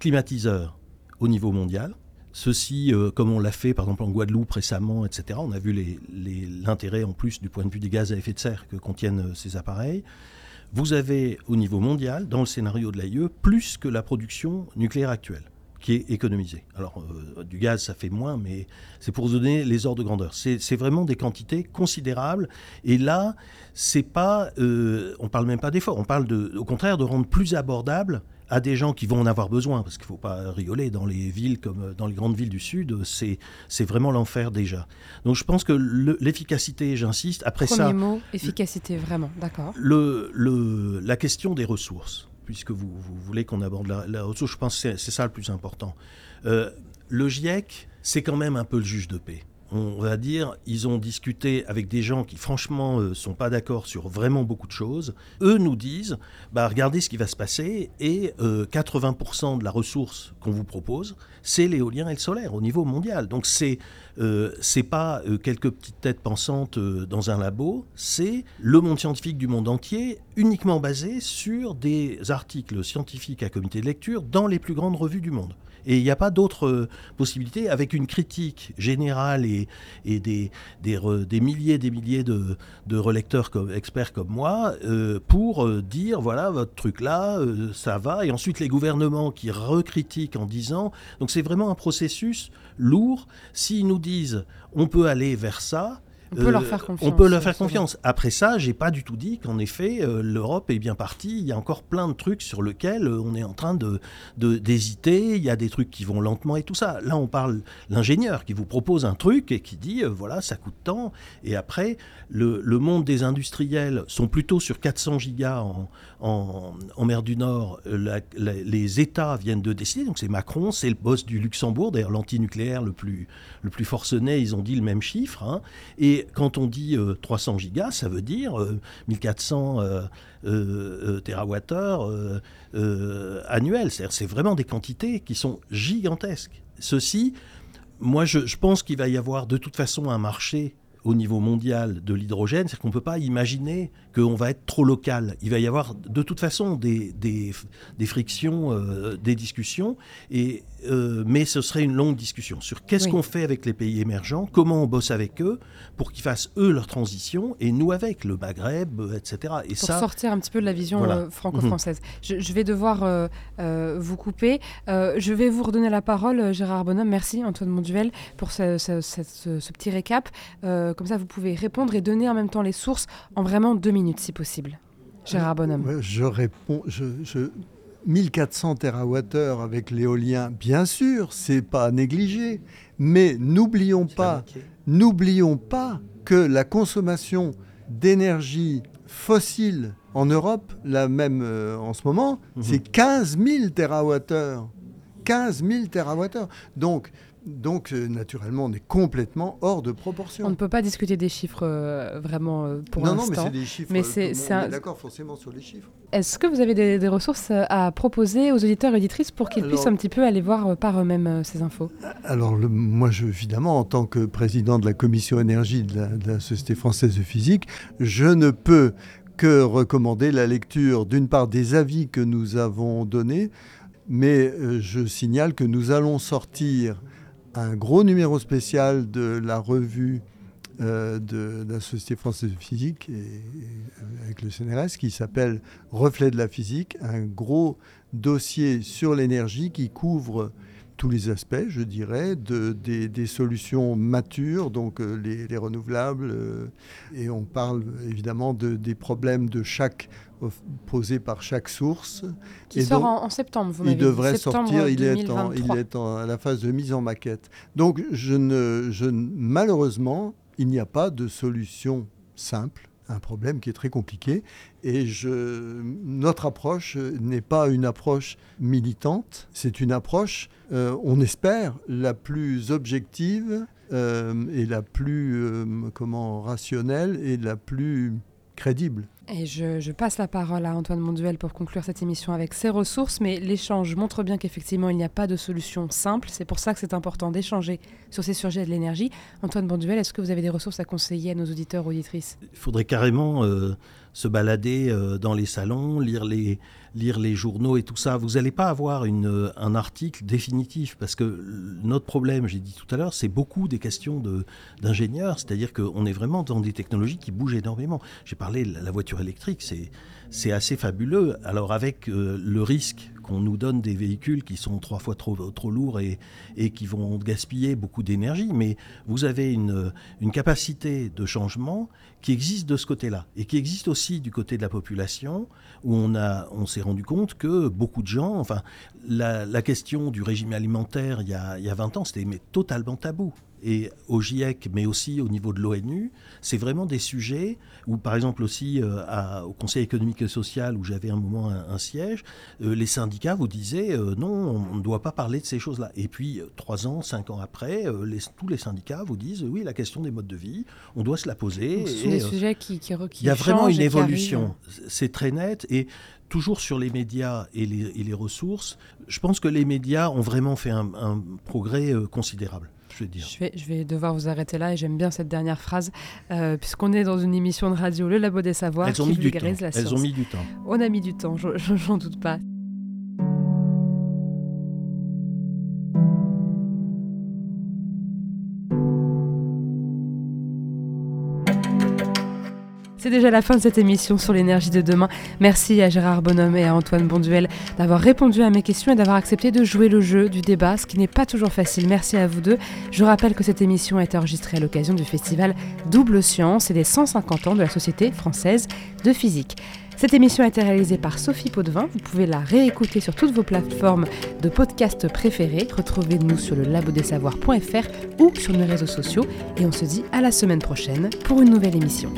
[SPEAKER 4] climatiseurs au niveau mondial. Ceci, euh, comme on l'a fait par exemple en Guadeloupe récemment, etc., on a vu l'intérêt en plus du point de vue des gaz à effet de serre que contiennent euh, ces appareils. Vous avez au niveau mondial, dans le scénario de l'AIE, plus que la production nucléaire actuelle qui est économisée. Alors, euh, du gaz, ça fait moins, mais c'est pour donner les ordres de grandeur. C'est vraiment des quantités considérables. Et là, c'est pas, on parle même pas d'effort. On parle de, au contraire de rendre plus abordable à des gens qui vont en avoir besoin, parce qu'il ne faut pas rigoler, dans les villes comme dans les grandes villes du Sud, c'est, c'est vraiment l'enfer déjà. Donc je pense que l'efficacité, j'insiste, après
[SPEAKER 1] Premier
[SPEAKER 4] ça...
[SPEAKER 1] Premier mot, efficacité, vraiment, d'accord.
[SPEAKER 4] Le, le, la question des ressources, puisque vous, vous voulez qu'on aborde la, ressource, je pense que c'est, ça le plus important. Euh, le GIEC, c'est quand même un peu le juge de paix on va dire, ils ont discuté avec des gens qui franchement ne euh, sont pas d'accord sur vraiment beaucoup de choses. Eux nous disent, bah, regardez ce qui va se passer et 80% euh, de la ressource qu'on vous propose, c'est l'éolien et le solaire au niveau mondial. Donc c'est euh, c'est pas quelques petites têtes pensantes dans un labo, c'est le monde scientifique du monde entier uniquement basé sur des articles scientifiques à comité de lecture dans les plus grandes revues du monde. Et il n'y a pas d'autre euh, possibilité avec une critique générale et, des, des, milliers et des milliers de, de relecteurs comme, experts comme moi euh, pour euh, dire voilà, votre truc là, ça va. Et ensuite, les gouvernements qui recritiquent en disant. Donc, c'est vraiment un processus lourd. S'ils nous disent on peut aller vers ça,
[SPEAKER 1] on peut leur faire confiance.
[SPEAKER 4] On peut leur faire confiance. Après ça, j'ai pas du tout dit qu'en effet, euh, l'Europe est bien partie. Il y a encore plein de trucs sur lesquels euh, on est en train de d'hésiter. Il y a des trucs qui vont lentement et tout ça. Là, on parle l'ingénieur qui vous propose un truc et qui dit euh, voilà, ça coûte tant. Et après, le, le, monde des industriels sont plutôt sur 400 gigas en, en, en mer du Nord. les États viennent de décider. Donc c'est Macron, c'est le boss du Luxembourg, d'ailleurs l'antinucléaire le plus le plus forcené. Ils ont dit le même chiffre. Hein. Et quand on dit 300 euh, gigas, ça veut dire 1400 euh, euh, TWh annuels. C'est vraiment des quantités qui sont gigantesques. Ceci, moi, je, je pense qu'il va y avoir de toute façon un marché au niveau mondial de l'hydrogène, c'est qu'on ne peut pas imaginer qu'on va être trop local. Il va y avoir de toute façon des, des, frictions, euh, des discussions, et, euh, mais ce serait une longue discussion sur qu'est-ce qu'on fait avec les pays émergents, comment on bosse avec eux pour qu'ils fassent eux leur transition, et nous avec le Maghreb, etc.
[SPEAKER 1] Et pour sortir un petit peu de la vision euh, franco-française. Mhm. Je, vais devoir vous couper. je vais vous redonner la parole, Gérard Bonhomme. Merci Antoine Monduel pour ce, ce petit récap. Comme ça, vous pouvez répondre et donner en même temps les sources en vraiment deux minutes si possible. Gérard Bonhomme.
[SPEAKER 2] Je réponds. Je, 1400 TWh avec l'éolien, bien sûr, c'est pas à négliger. Mais n'oublions pas, n'oublions pas que la consommation d'énergie fossile en Europe, la même euh, en ce moment, mhm. c'est 15 000 TWh. 15 000 TWh. Donc, donc, euh, naturellement, on est complètement hors de proportion.
[SPEAKER 1] On ne peut pas discuter des chiffres euh, vraiment euh, pour l'instant.
[SPEAKER 2] Non, non, mais c'est des chiffres. Mais c'est, on est d'accord forcément sur les chiffres.
[SPEAKER 1] Est-ce que vous avez des, ressources à proposer aux auditeurs et auditrices pour qu'ils puissent un petit peu aller voir par eux-mêmes ces infos?
[SPEAKER 2] Alors, moi, je, évidemment, en tant que président de la commission énergie de la Société française de physique, je ne peux que recommander la lecture, d'une part, des avis que nous avons donnés, mais je signale que nous allons sortir un gros numéro spécial de la revue euh, de, la Société française de physique et, avec le CNRS qui s'appelle Reflet de la physique, un gros dossier sur l'énergie qui couvre tous les aspects, je dirais, de, des, solutions matures, donc euh, les, renouvelables, euh, et on parle évidemment de, des problèmes de chaque posé par chaque source.
[SPEAKER 1] Qui sort en, septembre, vous
[SPEAKER 2] Il devrait sortir, il est, il est à la phase de mise en maquette. Donc je ne, je, malheureusement, il n'y a pas de solution simple un problème qui est très compliqué. Et je, notre approche n'est pas une approche militante, c'est une approche, euh, on espère, la plus objective euh, et la plus euh, comment, rationnelle et la plus crédible.
[SPEAKER 1] Et je, passe la parole à Antoine Monduel pour conclure cette émission avec ses ressources, mais l'échange montre bien qu'effectivement il n'y a pas de solution simple. C'est pour ça que c'est important d'échanger sur ces sujets de l'énergie. Antoine Monduel, est-ce que vous avez des ressources à conseiller à nos auditeurs auditrices?
[SPEAKER 4] Il faudrait carrément euh, se balader euh, dans les salons, lire les, lire les journaux et tout ça. Vous n'allez pas avoir euh, un article définitif parce que notre problème, j'ai dit tout à l'heure, c'est beaucoup des questions d'ingénieurs, c'est-à-dire qu'on est vraiment dans des technologies qui bougent énormément. J'ai parlé de la voiture électrique, c'est assez fabuleux. Alors avec euh, le risque qu'on nous donne des véhicules qui sont trois fois trop, trop lourds et, et qui vont gaspiller beaucoup d'énergie, mais vous avez une, une capacité de changement qui existe de ce côté-là et qui existe aussi du côté de la population où on, on s'est rendu compte que beaucoup de gens, enfin, la, question du régime alimentaire il y a, il y a 20 ans, c'était totalement tabou et au GIEC, mais aussi au niveau de l'ONU, c'est vraiment des sujets où, par exemple aussi euh, au Conseil économique et social, où j'avais un moment un, siège, euh, les syndicats vous disaient euh, non, on ne doit pas parler de ces choses-là. Et puis, trois ans, cinq ans après, les, tous les syndicats vous disent oui, la question des modes de vie, on doit se la poser.
[SPEAKER 1] Ce sont des sujets qui, qui,
[SPEAKER 4] Il y a vraiment une évolution, c'est très net. Et toujours sur les médias et les, et les, ressources, je pense que les médias ont vraiment fait un, un progrès considérable
[SPEAKER 1] je vais dire. Je vais, devoir vous arrêter là et j'aime bien cette dernière phrase, euh, puisqu'on est dans une émission de radio, Le Labo des Savoirs,
[SPEAKER 4] Elles ont
[SPEAKER 1] qui
[SPEAKER 4] mis
[SPEAKER 1] vulgarise
[SPEAKER 4] du temps.
[SPEAKER 1] la science.
[SPEAKER 4] Elles ont mis du temps.
[SPEAKER 1] On a mis du temps, j'en doute pas. C'est déjà la fin de cette émission sur l'énergie de demain. Merci à Gérard Bonhomme et à Antoine Bonduel d'avoir répondu à mes questions et d'avoir accepté de jouer le jeu du débat, ce qui n'est pas toujours facile. Merci à vous deux. Je rappelle que cette émission a été enregistrée à l'occasion du festival Double Science et des 150 ans de la Société française de physique. Cette émission a été réalisée par Sophie Potvin. Vous pouvez la réécouter sur toutes vos plateformes de podcast préférées. Retrouvez-nous sur le labodesavoirs.fr ou sur nos réseaux sociaux. Et on se dit à la semaine prochaine pour une nouvelle émission.